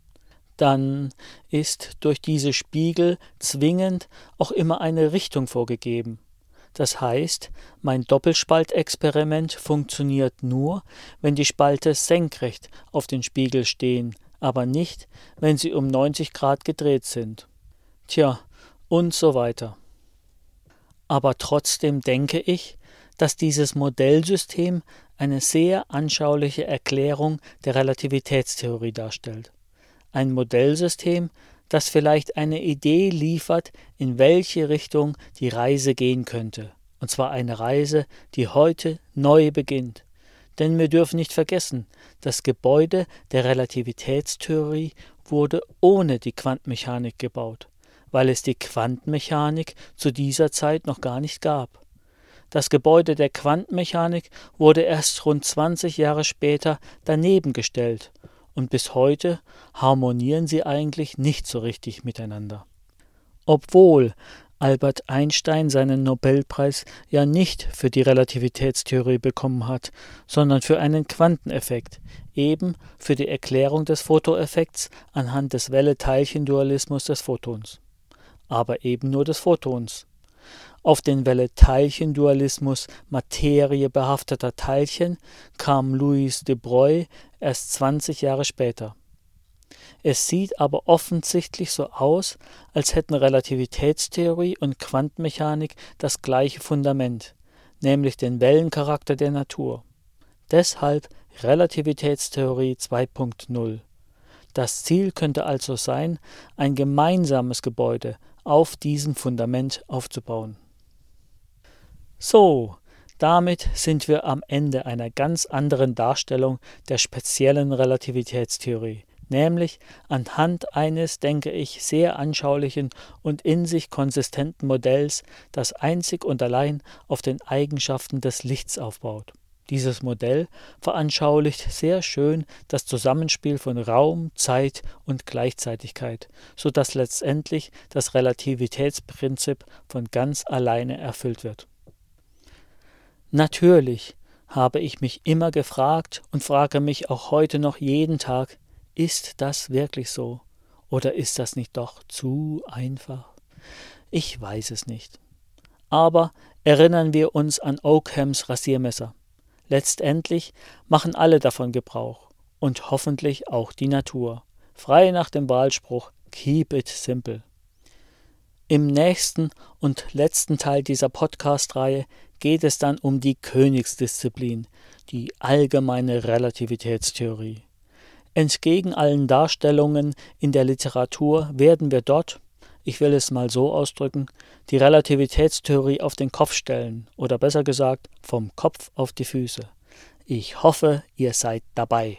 Speaker 1: Dann ist durch diese Spiegel zwingend auch immer eine Richtung vorgegeben. Das heißt, mein Doppelspaltexperiment funktioniert nur, wenn die Spalte senkrecht auf den Spiegel stehen, aber nicht, wenn sie um 90 Grad gedreht sind. Tja, und so weiter. Aber trotzdem denke ich, dass dieses Modellsystem eine sehr anschauliche Erklärung der Relativitätstheorie darstellt. Ein Modellsystem, das vielleicht eine Idee liefert, in welche Richtung die Reise gehen könnte. Und zwar eine Reise, die heute neu beginnt. Denn wir dürfen nicht vergessen, das Gebäude der Relativitätstheorie wurde ohne die Quantenmechanik gebaut, weil es die Quantenmechanik zu dieser Zeit noch gar nicht gab. Das Gebäude der Quantenmechanik wurde erst rund 20 Jahre später daneben gestellt und bis heute harmonieren sie eigentlich nicht so richtig miteinander. Obwohl Albert Einstein seinen Nobelpreis ja nicht für die Relativitätstheorie bekommen hat, sondern für einen Quanteneffekt, eben für die Erklärung des Fotoeffekts anhand des Welle-Teilchen-Dualismus des Photons. Aber eben nur des Photons. Auf den Welle-Teilchen-Dualismus materiebehafteter Teilchen kam Louis de Broglie erst 20 Jahre später. Es sieht aber offensichtlich so aus, als hätten Relativitätstheorie und Quantenmechanik das gleiche Fundament, nämlich den Wellencharakter der Natur. Deshalb Relativitätstheorie 2.0. Das Ziel könnte also sein, ein gemeinsames Gebäude auf diesem Fundament aufzubauen. So, damit sind wir am Ende einer ganz anderen Darstellung der speziellen Relativitätstheorie, nämlich anhand eines, denke ich, sehr anschaulichen und in sich konsistenten Modells, das einzig und allein auf den Eigenschaften des Lichts aufbaut. Dieses Modell veranschaulicht sehr schön das Zusammenspiel von Raum, Zeit und Gleichzeitigkeit, so dass letztendlich das Relativitätsprinzip von ganz alleine erfüllt wird. Natürlich habe ich mich immer gefragt und frage mich auch heute noch jeden Tag, ist das wirklich so? Oder ist das nicht doch zu einfach? Ich weiß es nicht. Aber erinnern wir uns an Oakhams Rasiermesser. Letztendlich machen alle davon Gebrauch und hoffentlich auch die Natur. Frei nach dem Wahlspruch Keep it simple. Im nächsten und letzten Teil dieser Podcast-Reihe geht es dann um die Königsdisziplin, die allgemeine Relativitätstheorie. Entgegen allen Darstellungen in der Literatur werden wir dort, ich will es mal so ausdrücken, die Relativitätstheorie auf den Kopf stellen oder besser gesagt vom Kopf auf die Füße. Ich hoffe, ihr seid dabei.